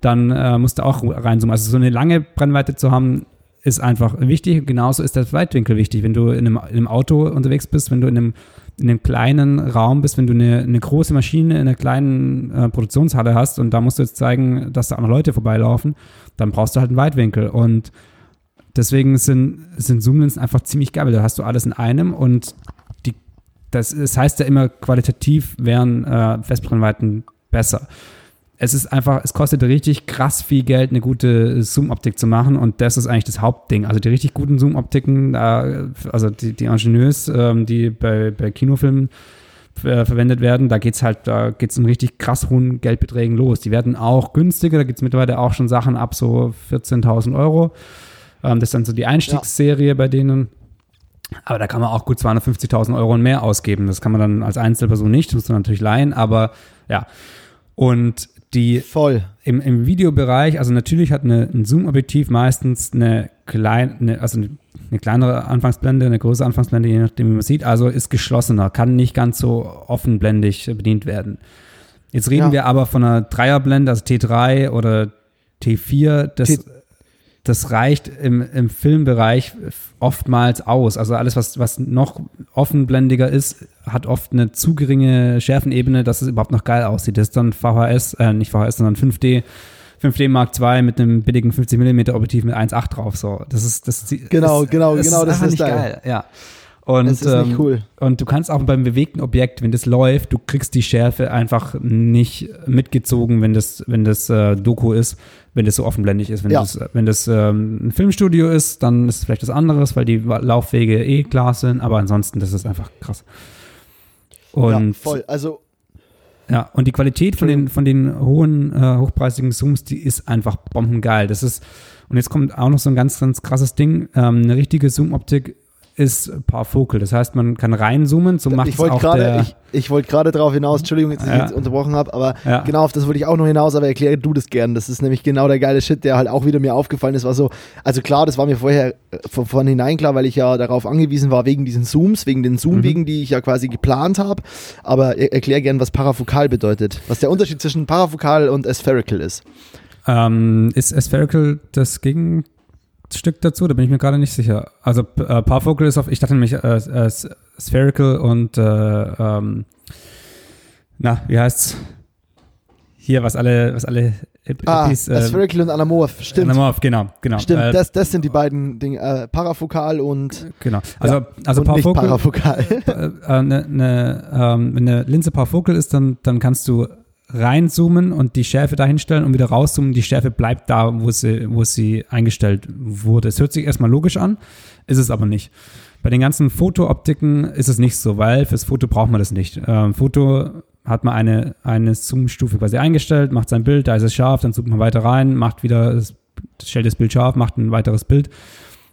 dann äh, musst du auch reinzoomen. Also so eine lange Brennweite zu haben, ist einfach wichtig. Genauso ist der Weitwinkel wichtig. Wenn du in einem, in einem Auto unterwegs bist, wenn du in einem in einem kleinen Raum bist, wenn du eine, eine große Maschine in einer kleinen äh, Produktionshalle hast und da musst du jetzt zeigen, dass da auch noch Leute vorbeilaufen, dann brauchst du halt einen Weitwinkel. Und deswegen sind, sind Zoomlinsen einfach ziemlich geil, weil da hast du alles in einem und die, das, das heißt ja immer, qualitativ wären äh, Festbrennweiten besser. Es ist einfach, es kostet richtig krass viel Geld, eine gute Zoom-Optik zu machen und das ist eigentlich das Hauptding. Also die richtig guten Zoom-Optiken, also die, die Ingenieurs, ähm, die bei, bei Kinofilmen äh, verwendet werden, da geht's halt, da geht's in richtig krass hohen Geldbeträgen los. Die werden auch günstiger, da gibt es mittlerweile auch schon Sachen ab so 14.000 Euro. Ähm, das ist dann so die Einstiegsserie ja. bei denen. Aber da kann man auch gut 250.000 Euro und mehr ausgeben. Das kann man dann als Einzelperson nicht, das muss man natürlich leihen, aber ja. Und die Voll. Im, im Videobereich, also natürlich hat eine, ein Zoom-Objektiv meistens eine kleine, also eine, eine, kleinere Anfangsblende, eine größere Anfangsblende, je nachdem, wie man sieht, also ist geschlossener, kann nicht ganz so offenblendig bedient werden. Jetzt reden ja. wir aber von einer Dreierblende, also T3 oder T4, das T das reicht im, im Filmbereich oftmals aus. Also alles, was, was noch offenblendiger ist, hat oft eine zu geringe Schärfenebene, dass es überhaupt noch geil aussieht. Das ist dann VHS, äh, nicht VHS, sondern 5D. 5D Mark II mit einem billigen 50 mm Objektiv mit 1.8 drauf. So, das ist das. Genau, ist, genau, das genau, das ist, ist geil. Ja. Und, das ist nicht ähm, cool. und du kannst auch beim bewegten Objekt, wenn das läuft, du kriegst die Schärfe einfach nicht mitgezogen, wenn das, wenn das äh, Doku ist, wenn das so offenblendig ist. Wenn ja. das, wenn das ähm, ein Filmstudio ist, dann ist es vielleicht was anderes, weil die Laufwege eh klar sind, aber ansonsten, das ist einfach krass. Und, ja, voll. Also ja, und die Qualität von den, von den hohen, äh, hochpreisigen Zooms, die ist einfach bombengeil. Das ist, und jetzt kommt auch noch so ein ganz, ganz krasses Ding. Ähm, eine richtige Zoom-Optik ist parfocal. Das heißt, man kann reinzoomen, so macht ich auch grade, der... Ich, ich wollte gerade darauf hinaus, Entschuldigung, dass ich ja. jetzt unterbrochen habe, aber ja. genau auf das wollte ich auch noch hinaus, aber erkläre du das gern. Das ist nämlich genau der geile Shit, der halt auch wieder mir aufgefallen ist. War so, also klar, das war mir vorher äh, von, hinein klar, weil ich ja darauf angewiesen war, wegen diesen Zooms, wegen den Zoom-Wegen, mhm. die ich ja quasi geplant habe. Aber er, erklär gern, was parafokal bedeutet. Was der Unterschied zwischen parafokal und aspherical ist. Ähm, ist aspherical das Gegen Stück dazu, da bin ich mir gerade nicht sicher. Also äh, Parfocal ist auf, ich dachte nämlich äh, äh, Spherical und äh, ähm, na, wie heißt's? Hier, was alle, was alle Ah, Hippies, äh, Spherical und Anamorph, stimmt. Anamorph, genau, genau. Stimmt, äh, das, das sind die beiden Dinge, äh, Parafokal und Genau, also, ja, also und Parafokal. Nicht Parafokal. eine, eine, ähm, wenn eine Linse Parfocal ist, dann, dann kannst du reinzoomen und die Schärfe dahinstellen und wieder rauszoomen. Die Schärfe bleibt da, wo sie, wo sie eingestellt wurde. Es hört sich erstmal logisch an, ist es aber nicht. Bei den ganzen Fotooptiken ist es nicht so, weil fürs Foto braucht man das nicht. Ähm, Foto hat man eine, eine Zoom-Stufe quasi eingestellt, macht sein Bild, da ist es scharf, dann zoomt man weiter rein, macht wieder, stellt das Bild scharf, macht ein weiteres Bild.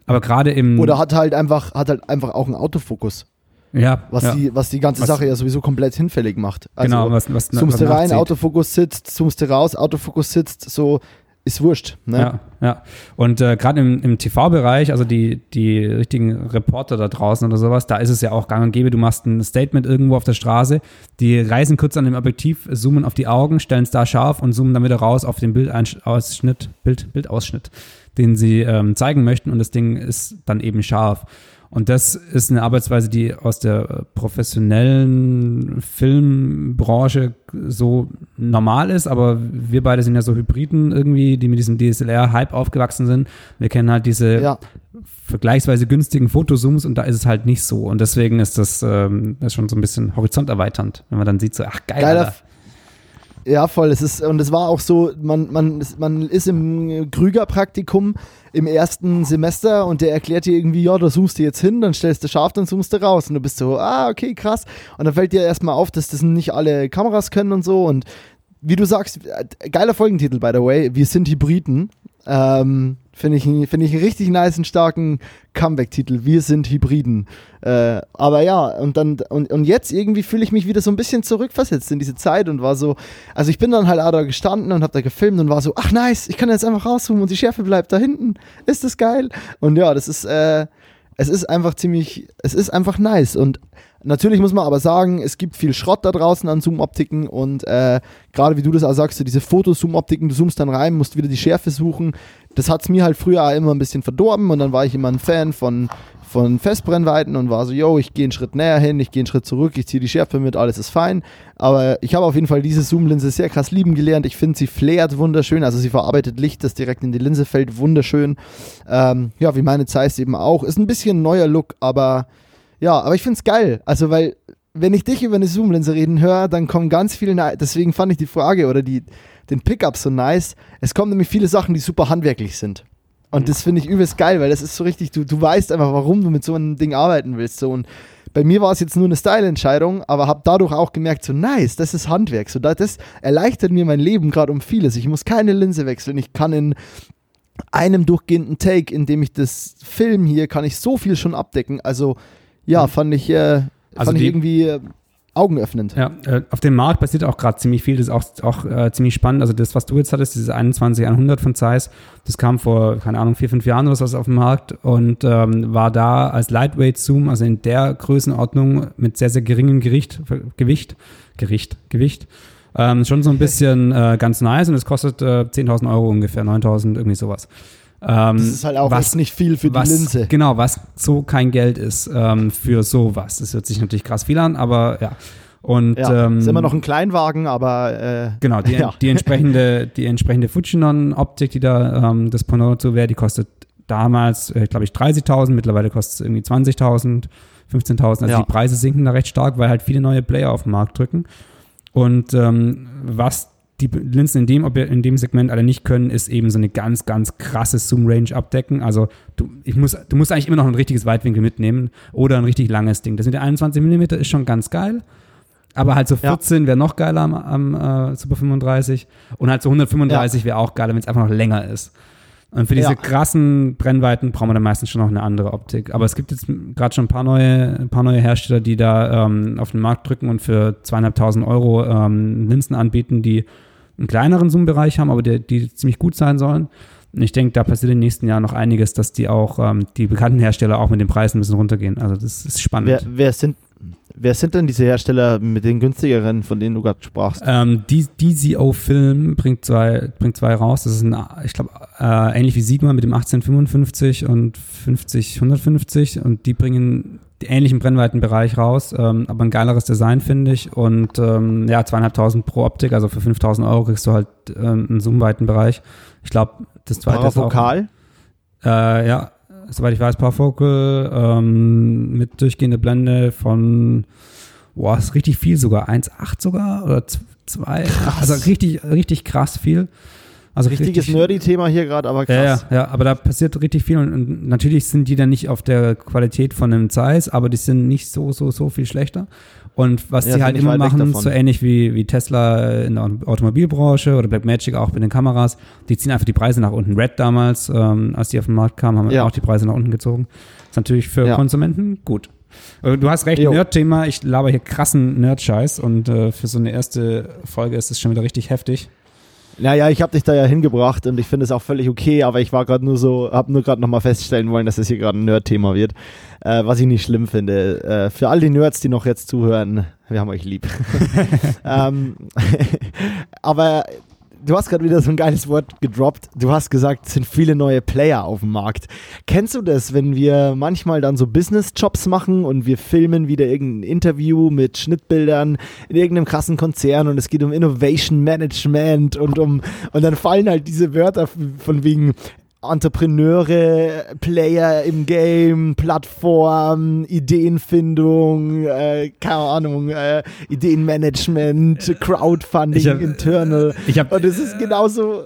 Aber gerade im. Oder hat halt einfach, hat halt einfach auch einen Autofokus. Ja. Was, ja. Die, was die ganze was, Sache ja sowieso komplett hinfällig macht. Also, genau, was, was zoomst du rein, Autofokus sitzt, zoomst du raus, Autofokus sitzt, so ist wurscht. Ne? Ja, ja. Und äh, gerade im, im TV-Bereich, also die, die richtigen Reporter da draußen oder sowas, da ist es ja auch gang und gäbe, du machst ein Statement irgendwo auf der Straße, die reisen kurz an dem Objektiv, zoomen auf die Augen, stellen es da scharf und zoomen dann wieder raus auf den Bildausschnitt, Bild, Bildausschnitt, den sie ähm, zeigen möchten und das Ding ist dann eben scharf. Und das ist eine Arbeitsweise, die aus der professionellen Filmbranche so normal ist, aber wir beide sind ja so Hybriden irgendwie, die mit diesem DSLR-Hype aufgewachsen sind. Wir kennen halt diese ja. vergleichsweise günstigen Fotozooms und da ist es halt nicht so. Und deswegen ist das, ähm, das schon so ein bisschen horizonterweiternd, wenn man dann sieht, so, ach geil. Geiler, ja, voll. Es ist, und es war auch so, man, man, man ist im Krüger-Praktikum im ersten Semester und der erklärt dir irgendwie, ja, da zoomst du jetzt hin, dann stellst du scharf, dann zoomst du raus. Und du bist so, ah, okay, krass. Und dann fällt dir erstmal auf, dass das nicht alle Kameras können und so. Und wie du sagst, äh, geiler Folgentitel, by the way, wir sind Hybriden. Ähm, Finde ich, find ich einen richtig nice und starken Comeback-Titel. Wir sind Hybriden. Äh, aber ja, und dann, und, und jetzt irgendwie fühle ich mich wieder so ein bisschen zurückversetzt in diese Zeit und war so, also ich bin dann halt da gestanden und habe da gefilmt und war so, ach nice, ich kann jetzt einfach rauszoomen und die Schärfe bleibt da hinten. Ist das geil? Und ja, das ist, äh, es ist einfach ziemlich, es ist einfach nice und Natürlich muss man aber sagen, es gibt viel Schrott da draußen an Zoom-Optiken und äh, gerade wie du das auch sagst, so diese Fotozoom-Optiken, du zoomst dann rein, musst wieder die Schärfe suchen. Das hat es mir halt früher immer ein bisschen verdorben und dann war ich immer ein Fan von, von Festbrennweiten und war so, yo, ich gehe einen Schritt näher hin, ich gehe einen Schritt zurück, ich ziehe die Schärfe mit, alles ist fein. Aber ich habe auf jeden Fall diese Zoom-Linse sehr krass lieben gelernt. Ich finde, sie flärt wunderschön, also sie verarbeitet Licht, das direkt in die Linse fällt, wunderschön. Ähm, ja, wie meine Zeiss eben auch. Ist ein bisschen ein neuer Look, aber ja, aber ich finde es geil. Also, weil wenn ich dich über eine Zoom-Linse reden höre, dann kommen ganz viele, Ne- deswegen fand ich die Frage oder die, den Pickup so nice. Es kommen nämlich viele Sachen, die super handwerklich sind. Und das finde ich übelst geil, weil das ist so richtig, du, du weißt einfach, warum du mit so einem Ding arbeiten willst. So. Und bei mir war es jetzt nur eine Style-Entscheidung, aber habe dadurch auch gemerkt, so nice, das ist Handwerk. So, da- das erleichtert mir mein Leben gerade um vieles. Ich muss keine Linse wechseln. Ich kann in einem durchgehenden Take, in dem ich das Film hier, kann ich so viel schon abdecken. Also ja, fand ich, äh, Also fand ich irgendwie äh, augenöffnend. Ja, äh, auf dem Markt passiert auch gerade ziemlich viel. Das ist auch, auch äh, ziemlich spannend. Also das, was du jetzt hattest, dieses 21100 von Zeiss, das kam vor, keine Ahnung, vier, fünf Jahren oder so auf den Markt und ähm, war da als Lightweight Zoom, also in der Größenordnung mit sehr, sehr geringem Gericht, Gewicht, Gericht, Gewicht, ähm, schon so ein bisschen äh, ganz nice und es kostet äh, 10.000 Euro ungefähr, 9.000, irgendwie sowas. Ähm, Das ist halt auch was- nicht viel für die was, Linse. Genau, was so kein Geld ist ähm, für sowas. Das hört sich natürlich krass viel an, aber ja. Und Ja, ähm, ist immer noch ein Kleinwagen, aber äh, Genau, die, Ja. die entsprechende, die entsprechende Fujinon-Optik, die da ähm, das dazu wäre, die kostet damals, äh, glaube ich, 30.000, mittlerweile kostet es irgendwie 20.000, 15.000. Also Ja. die Preise sinken da recht stark, weil halt viele neue Player auf den Markt drücken. Und ähm, was die Linsen in dem, in dem Segment alle nicht können, ist eben so eine ganz, ganz krasse Zoom-Range abdecken. Also du, ich muss, du musst eigentlich immer noch ein richtiges Weitwinkel mitnehmen oder ein richtig langes Ding. Das mit der 21 mm ist schon ganz geil. Aber halt so Ja. 14 wäre noch geiler am, am äh, Super 35 und halt so 135 wäre auch geiler, wenn es einfach noch länger ist. Und für diese Ja. krassen Brennweiten brauchen wir dann meistens schon noch eine andere Optik. Aber es gibt jetzt gerade schon ein paar neue, ein paar neue Hersteller, die da ähm, auf den Markt drücken und für zweieinhalbtausend Euro ähm, Linsen anbieten, die einen kleineren Zoom-Bereich haben, aber die, die ziemlich gut sein sollen. Und ich denke, da passiert in den nächsten Jahren noch einiges, dass die auch, ähm, die bekannten Hersteller auch mit den Preisen ein bisschen runtergehen. Also das ist spannend. wer, wer, sind, wer sind denn diese Hersteller mit den günstigeren, von denen du gerade sprachst? Ähm, die, DCO Film bringt zwei, bringt zwei raus. Das ist ein, ich glaube, äh, ähnlich wie Sigma mit dem 1855 und 50 150 und die bringen ähnlichen Brennweitenbereich raus, ähm, aber ein geileres Design finde ich und ähm, ja, zweieinhalbtausend pro Optik, also für 5000 Euro kriegst du halt ähm, einen Zoomweitenbereich. Ich glaube, das zweite ist auch, äh, ja, soweit ich weiß, Parfocal ähm, mit durchgehender Blende von, boah, ist richtig viel sogar, 1,8 sogar oder 2. Krass. Also richtig, richtig krass viel. Also Richtiges richtig, Nerdy-Thema hier gerade, aber ja, ja, krass. ja, aber da passiert richtig viel und, und natürlich sind die dann nicht auf der Qualität von einem Zeiss, aber die sind nicht so, so, so viel schlechter. Und was Ja, die halt immer machen, so ähnlich wie, wie Tesla in der Automobilbranche oder Blackmagic auch bei den Kameras, die ziehen einfach die Preise nach unten. Red damals, ähm, als die auf den Markt kamen, haben Ja. auch die Preise nach unten gezogen. Ist natürlich für Ja. Konsumenten gut. Äh, Du hast recht. Nerd-Thema. Ich laber hier krassen Nerd-Scheiß und äh, für so eine erste Folge ist es schon wieder richtig heftig. Naja, ich habe dich da ja hingebracht und ich finde es auch völlig okay, aber ich war gerade nur so, habe nur gerade nochmal feststellen wollen, dass es hier gerade ein Nerd-Thema wird, äh, was ich nicht schlimm finde. Äh, für all die Nerds, die noch jetzt zuhören, wir haben euch lieb. ähm, aber du hast gerade wieder so ein geiles Wort gedroppt. Du hast gesagt, es sind viele neue Player auf dem Markt. Kennst du das, wenn wir manchmal dann so Business-Jobs machen und wir filmen wieder irgendein Interview mit Schnittbildern in irgendeinem krassen Konzern und es geht um Innovation Management und um und dann fallen halt diese Wörter von wegen Entrepreneure, Player im Game, Plattform, Ideenfindung, äh, keine Ahnung, äh, Ideenmanagement, Crowdfunding, Ich hab- Internal. Ich habe Und es ist genauso.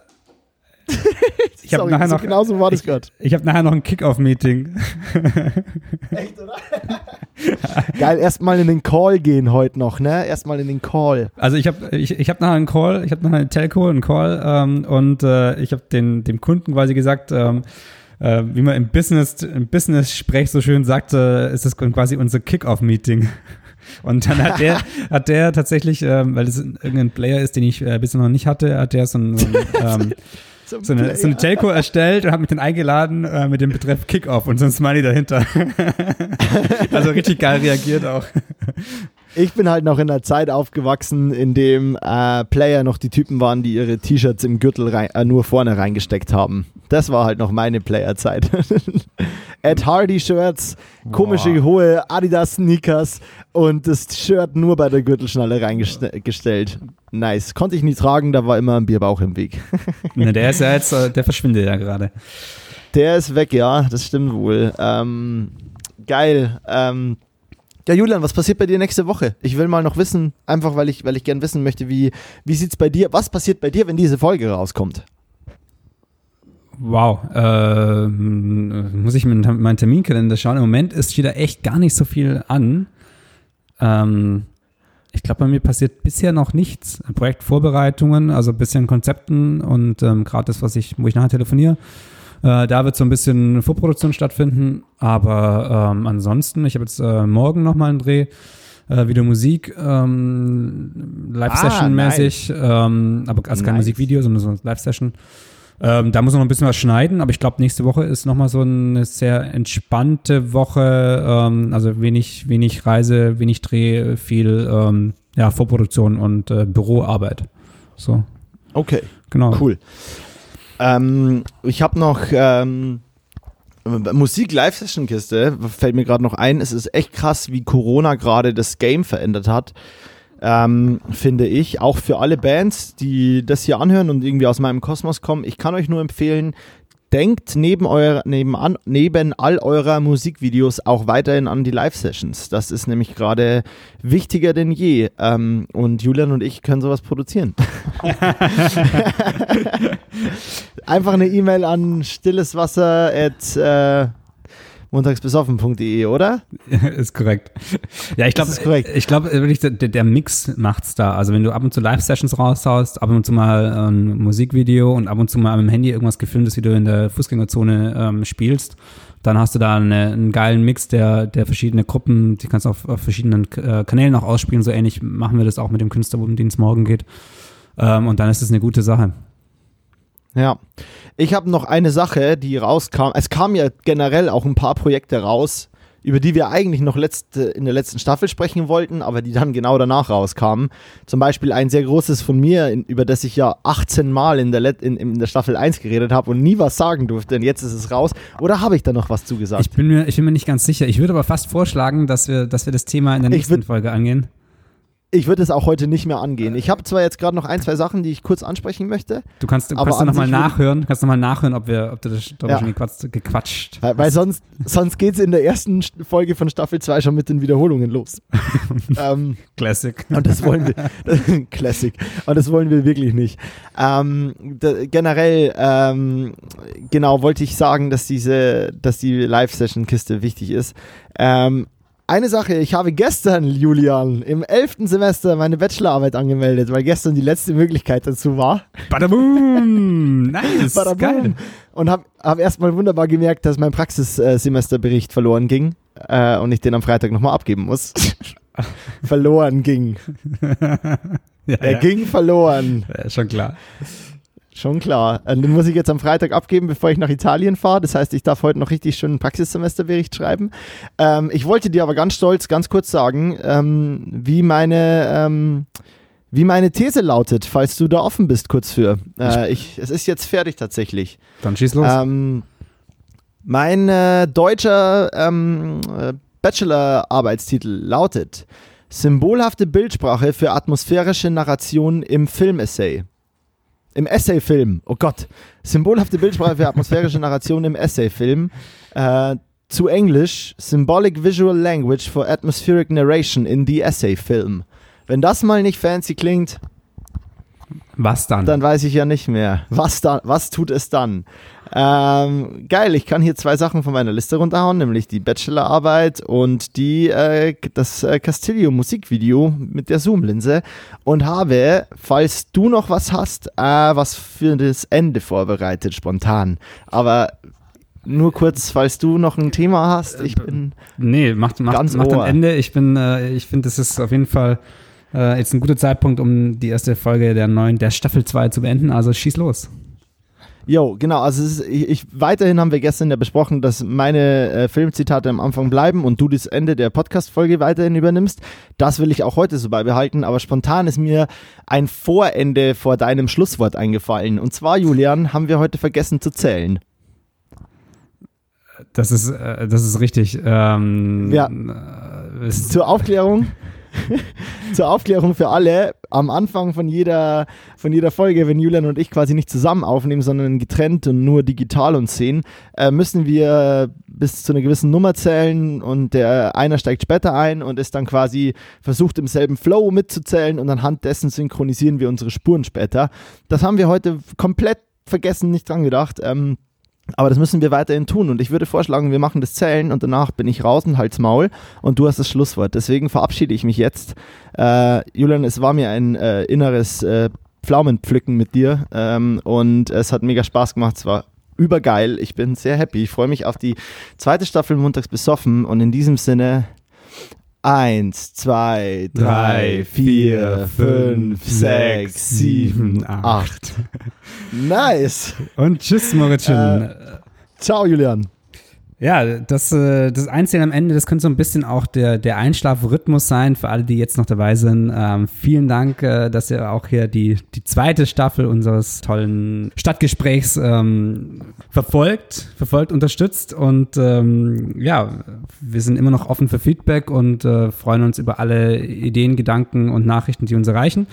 ich hab Sorry, nachher noch, genauso war das gerade. ich hab nachher noch ein Kick-Off-Meeting. Geil, erstmal in den Call gehen heute noch, ne? Erstmal in den Call. Also ich habe ich, ich hab nachher einen Call, ich habe nachher eine Telco, einen Call ähm, und äh, ich habe den dem Kunden quasi gesagt, ähm, äh, wie man im Business im Business-Sprech so schön sagte, ist das quasi unser Kick-Off-Meeting. Und dann hat der, hat der tatsächlich, ähm, weil das irgendein Player ist, den ich äh, bisher noch nicht hatte, hat der so, ein, so, ein, ähm, so, eine, so eine. Telco erstellt und hat mich dann eingeladen äh, mit dem Betreff Kick-Off und so ein Smiley dahinter. also richtig geil reagiert auch. Ich bin halt noch in einer Zeit aufgewachsen, in dem äh, Player noch die Typen waren, die ihre T-Shirts im Gürtel rein, äh, nur vorne reingesteckt haben. Das war halt noch meine Player-Zeit. Ed Hardy-Shirts, komische Boah. hohe Adidas-Sneakers und das Shirt nur bei der Gürtelschnalle reingestellt. Nice. Konnte ich nie tragen, da war immer ein Bierbauch im Weg. Ne, der ist ja jetzt, äh, der verschwindet ja gerade. Der ist weg, ja, das stimmt wohl. Ähm, geil. Ähm, Ja, Julian, was passiert bei dir nächste Woche? Ich will mal noch wissen, einfach weil ich, weil ich gern wissen möchte, wie, wie sieht es bei dir, was passiert bei dir, wenn diese Folge rauskommt? Wow, äh, muss ich in meinen Terminkalender schauen. Im Moment ist da echt gar nicht so viel an. Ähm, ich glaube, bei mir passiert bisher noch nichts. Projektvorbereitungen, also ein bisschen Konzepten und ähm, gerade das, was ich, wo ich nachher telefoniere. Äh, da wird so ein bisschen Vorproduktion stattfinden, aber ähm, ansonsten, ich habe jetzt äh, morgen nochmal einen Dreh, äh, wieder Musik, ähm, Live-Session-mäßig, ah, ähm, aber also kein nice. Musikvideo, sondern so eine Live-Session. Ähm, da muss noch ein bisschen was schneiden, aber ich glaube, nächste Woche ist nochmal so eine sehr entspannte Woche. Ähm, also wenig, wenig Reise, wenig Dreh, viel ähm, ja, Vorproduktion und äh, Büroarbeit. So. Okay. Genau. Cool. Ähm, ich habe noch ähm, Musik-Live-Session-Kiste, fällt mir gerade noch ein. Es ist echt krass, wie Corona gerade das Game verändert hat ähm, finde ich. Auch für alle Bands, die das hier anhören und irgendwie aus meinem Kosmos kommen. Ich kann euch nur empfehlen, denkt neben, euer, nebenan, neben all eurer Musikvideos auch weiterhin an die Live-Sessions. Das ist nämlich gerade wichtiger denn je. Ähm, und Julian und ich können sowas produzieren. Einfach eine E-Mail an stilleswasser at äh, montagsbesoffen.de, oder? ist korrekt. Ja, ich glaube, ich glaube, der, der Mix macht's da. Also wenn du ab und zu Live-Sessions raushaust, ab und zu mal ein ähm, Musikvideo und ab und zu mal am Handy irgendwas gefilmt ist, wie du in der Fußgängerzone ähm, spielst, dann hast du da eine, einen geilen Mix der, der verschiedene Gruppen, die kannst du auf, auf verschiedenen äh, Kanälen auch ausspielen. So ähnlich machen wir das auch mit dem Künstler, um den es morgen geht. Ähm, und dann ist es eine gute Sache. Ja. Ich habe noch eine Sache, die rauskam. Es kamen ja generell auch ein paar Projekte raus, über die wir eigentlich noch letzte, in der letzten Staffel sprechen wollten, aber die dann genau danach rauskamen. Zum Beispiel ein sehr großes von mir, in, über das ich ja 18 Mal in der, Let in, in der Staffel 1 geredet habe und nie was sagen durfte. Und jetzt ist es raus. Oder habe ich da noch was zugesagt? Ich bin, mir, ich bin mir nicht ganz sicher. Ich würde aber fast vorschlagen, dass wir, dass wir das Thema in der nächsten Folge angehen ich würde es auch heute nicht mehr angehen. Ich habe zwar jetzt gerade noch ein, zwei Sachen, die ich kurz ansprechen möchte. Du kannst, du kannst nochmal nachhören, kannst noch mal nachhören, ob wir, ob du das ja. schon gequatscht, gequatscht Weil, weil sonst, sonst geht es in der ersten Folge von Staffel 2 schon mit den Wiederholungen los. ähm, Classic. Und das wollen wir, Classic. Und das wollen wir wirklich nicht. Ähm, da, generell, ähm, genau, wollte ich sagen, dass diese, dass die Live-Session-Kiste wichtig ist. Ähm, eine Sache, ich habe gestern, Julian, im 11. Semester meine Bachelorarbeit angemeldet, weil gestern die letzte Möglichkeit dazu war. Badaboom! Nice! Badaboom. Geil. Und habe hab erstmal wunderbar gemerkt, dass mein Praxissemesterbericht verloren ging äh, und ich den am Freitag nochmal abgeben muss. verloren ging. ja, er ja. ging verloren. Ja, schon klar. Schon klar. Äh, den muss ich jetzt am Freitag abgeben, bevor ich nach Italien fahre. Das heißt, ich darf heute noch richtig schön einen Praxissemesterbericht schreiben. Ähm, ich wollte dir aber ganz stolz, ganz kurz sagen, ähm, wie meine ähm, wie meine These lautet, falls du da offen bist, kurz für. Äh, ich, es ist jetzt fertig tatsächlich. Dann schieß los. Ähm, mein äh, deutscher ähm, äh, Bachelor-Arbeitstitel lautet Symbolhafte Bildsprache für atmosphärische Narration im Filmessay im Essay-Film, oh Gott, symbolhafte Bildsprache für atmosphärische Narration im Essay-Film. Äh, zu Englisch, Symbolic Visual Language for Atmospheric Narration in the Essay-Film. Wenn das mal nicht fancy klingt, was dann? Dann weiß ich ja nicht mehr. Was dann? Was tut es dann? Ähm, geil, ich kann hier zwei Sachen von meiner Liste runterhauen, nämlich die Bachelorarbeit und die, äh, das äh, Castillo Musikvideo mit der Zoom-Linse und habe, falls du noch was hast, äh, was für das Ende vorbereitet, spontan. Aber nur kurz, falls du noch ein Thema hast, ich bin. Nee, macht, macht, ganz macht am Ende. Ich bin, äh, ich finde, das ist auf jeden Fall äh, jetzt ein guter Zeitpunkt, um die erste Folge der neuen, der Staffel 2 zu beenden. Also schieß los. Jo, genau. Also ist, ich, weiterhin haben wir gestern ja besprochen, dass meine äh, Filmzitate am Anfang bleiben und du das Ende der Podcast-Folge weiterhin übernimmst. Das will ich auch heute so beibehalten. Aber spontan ist mir ein Vorende vor deinem Schlusswort eingefallen. Und zwar, Julian, haben wir heute vergessen zu zählen. Das ist, äh, das ist richtig. Ähm, ja. Äh, Zur Aufklärung. zur Aufklärung für alle, am Anfang von jeder, von jeder Folge, wenn Julian und ich quasi nicht zusammen aufnehmen, sondern getrennt und nur digital uns sehen, äh, müssen wir bis zu einer gewissen Nummer zählen und der einer steigt später ein und ist dann quasi versucht im selben Flow mitzuzählen und anhand dessen synchronisieren wir unsere Spuren später. Das haben wir heute komplett vergessen, nicht dran gedacht. Ähm, aber das müssen wir weiterhin tun und ich würde vorschlagen, wir machen das Zählen und danach bin ich raus und halt's Maul und du hast das Schlusswort. Deswegen verabschiede ich mich jetzt. Äh, Julian, es war mir ein äh, inneres äh, Pflaumenpflücken mit dir ähm, und es hat mega Spaß gemacht. Es war übergeil. Ich bin sehr happy. Ich freue mich auf die zweite Staffel Montags besoffen und in diesem Sinne Eins, zwei, drei, vier, fünf, sechs, sieben, acht. Nice. Und tschüss, Moritzchen. Äh, ciao, Julian. Ja, das, äh, das Einzelne am Ende, das könnte so ein bisschen auch der, der Einschlafrhythmus sein für alle, die jetzt noch dabei sind. Ähm, vielen Dank, äh, dass ihr auch hier die, die zweite Staffel unseres tollen Stadtgesprächs ähm, verfolgt, verfolgt, unterstützt. Und ähm, ja, wir sind immer noch offen für Feedback und äh, freuen uns über alle Ideen, Gedanken und Nachrichten, die uns erreichen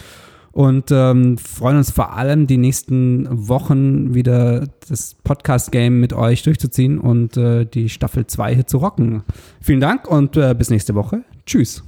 und ähm, freuen uns vor allem die nächsten Wochen wieder das Podcast-Game mit euch durchzuziehen und äh, die Staffel 2 hier zu rocken. Vielen Dank und äh, bis nächste Woche. Tschüss.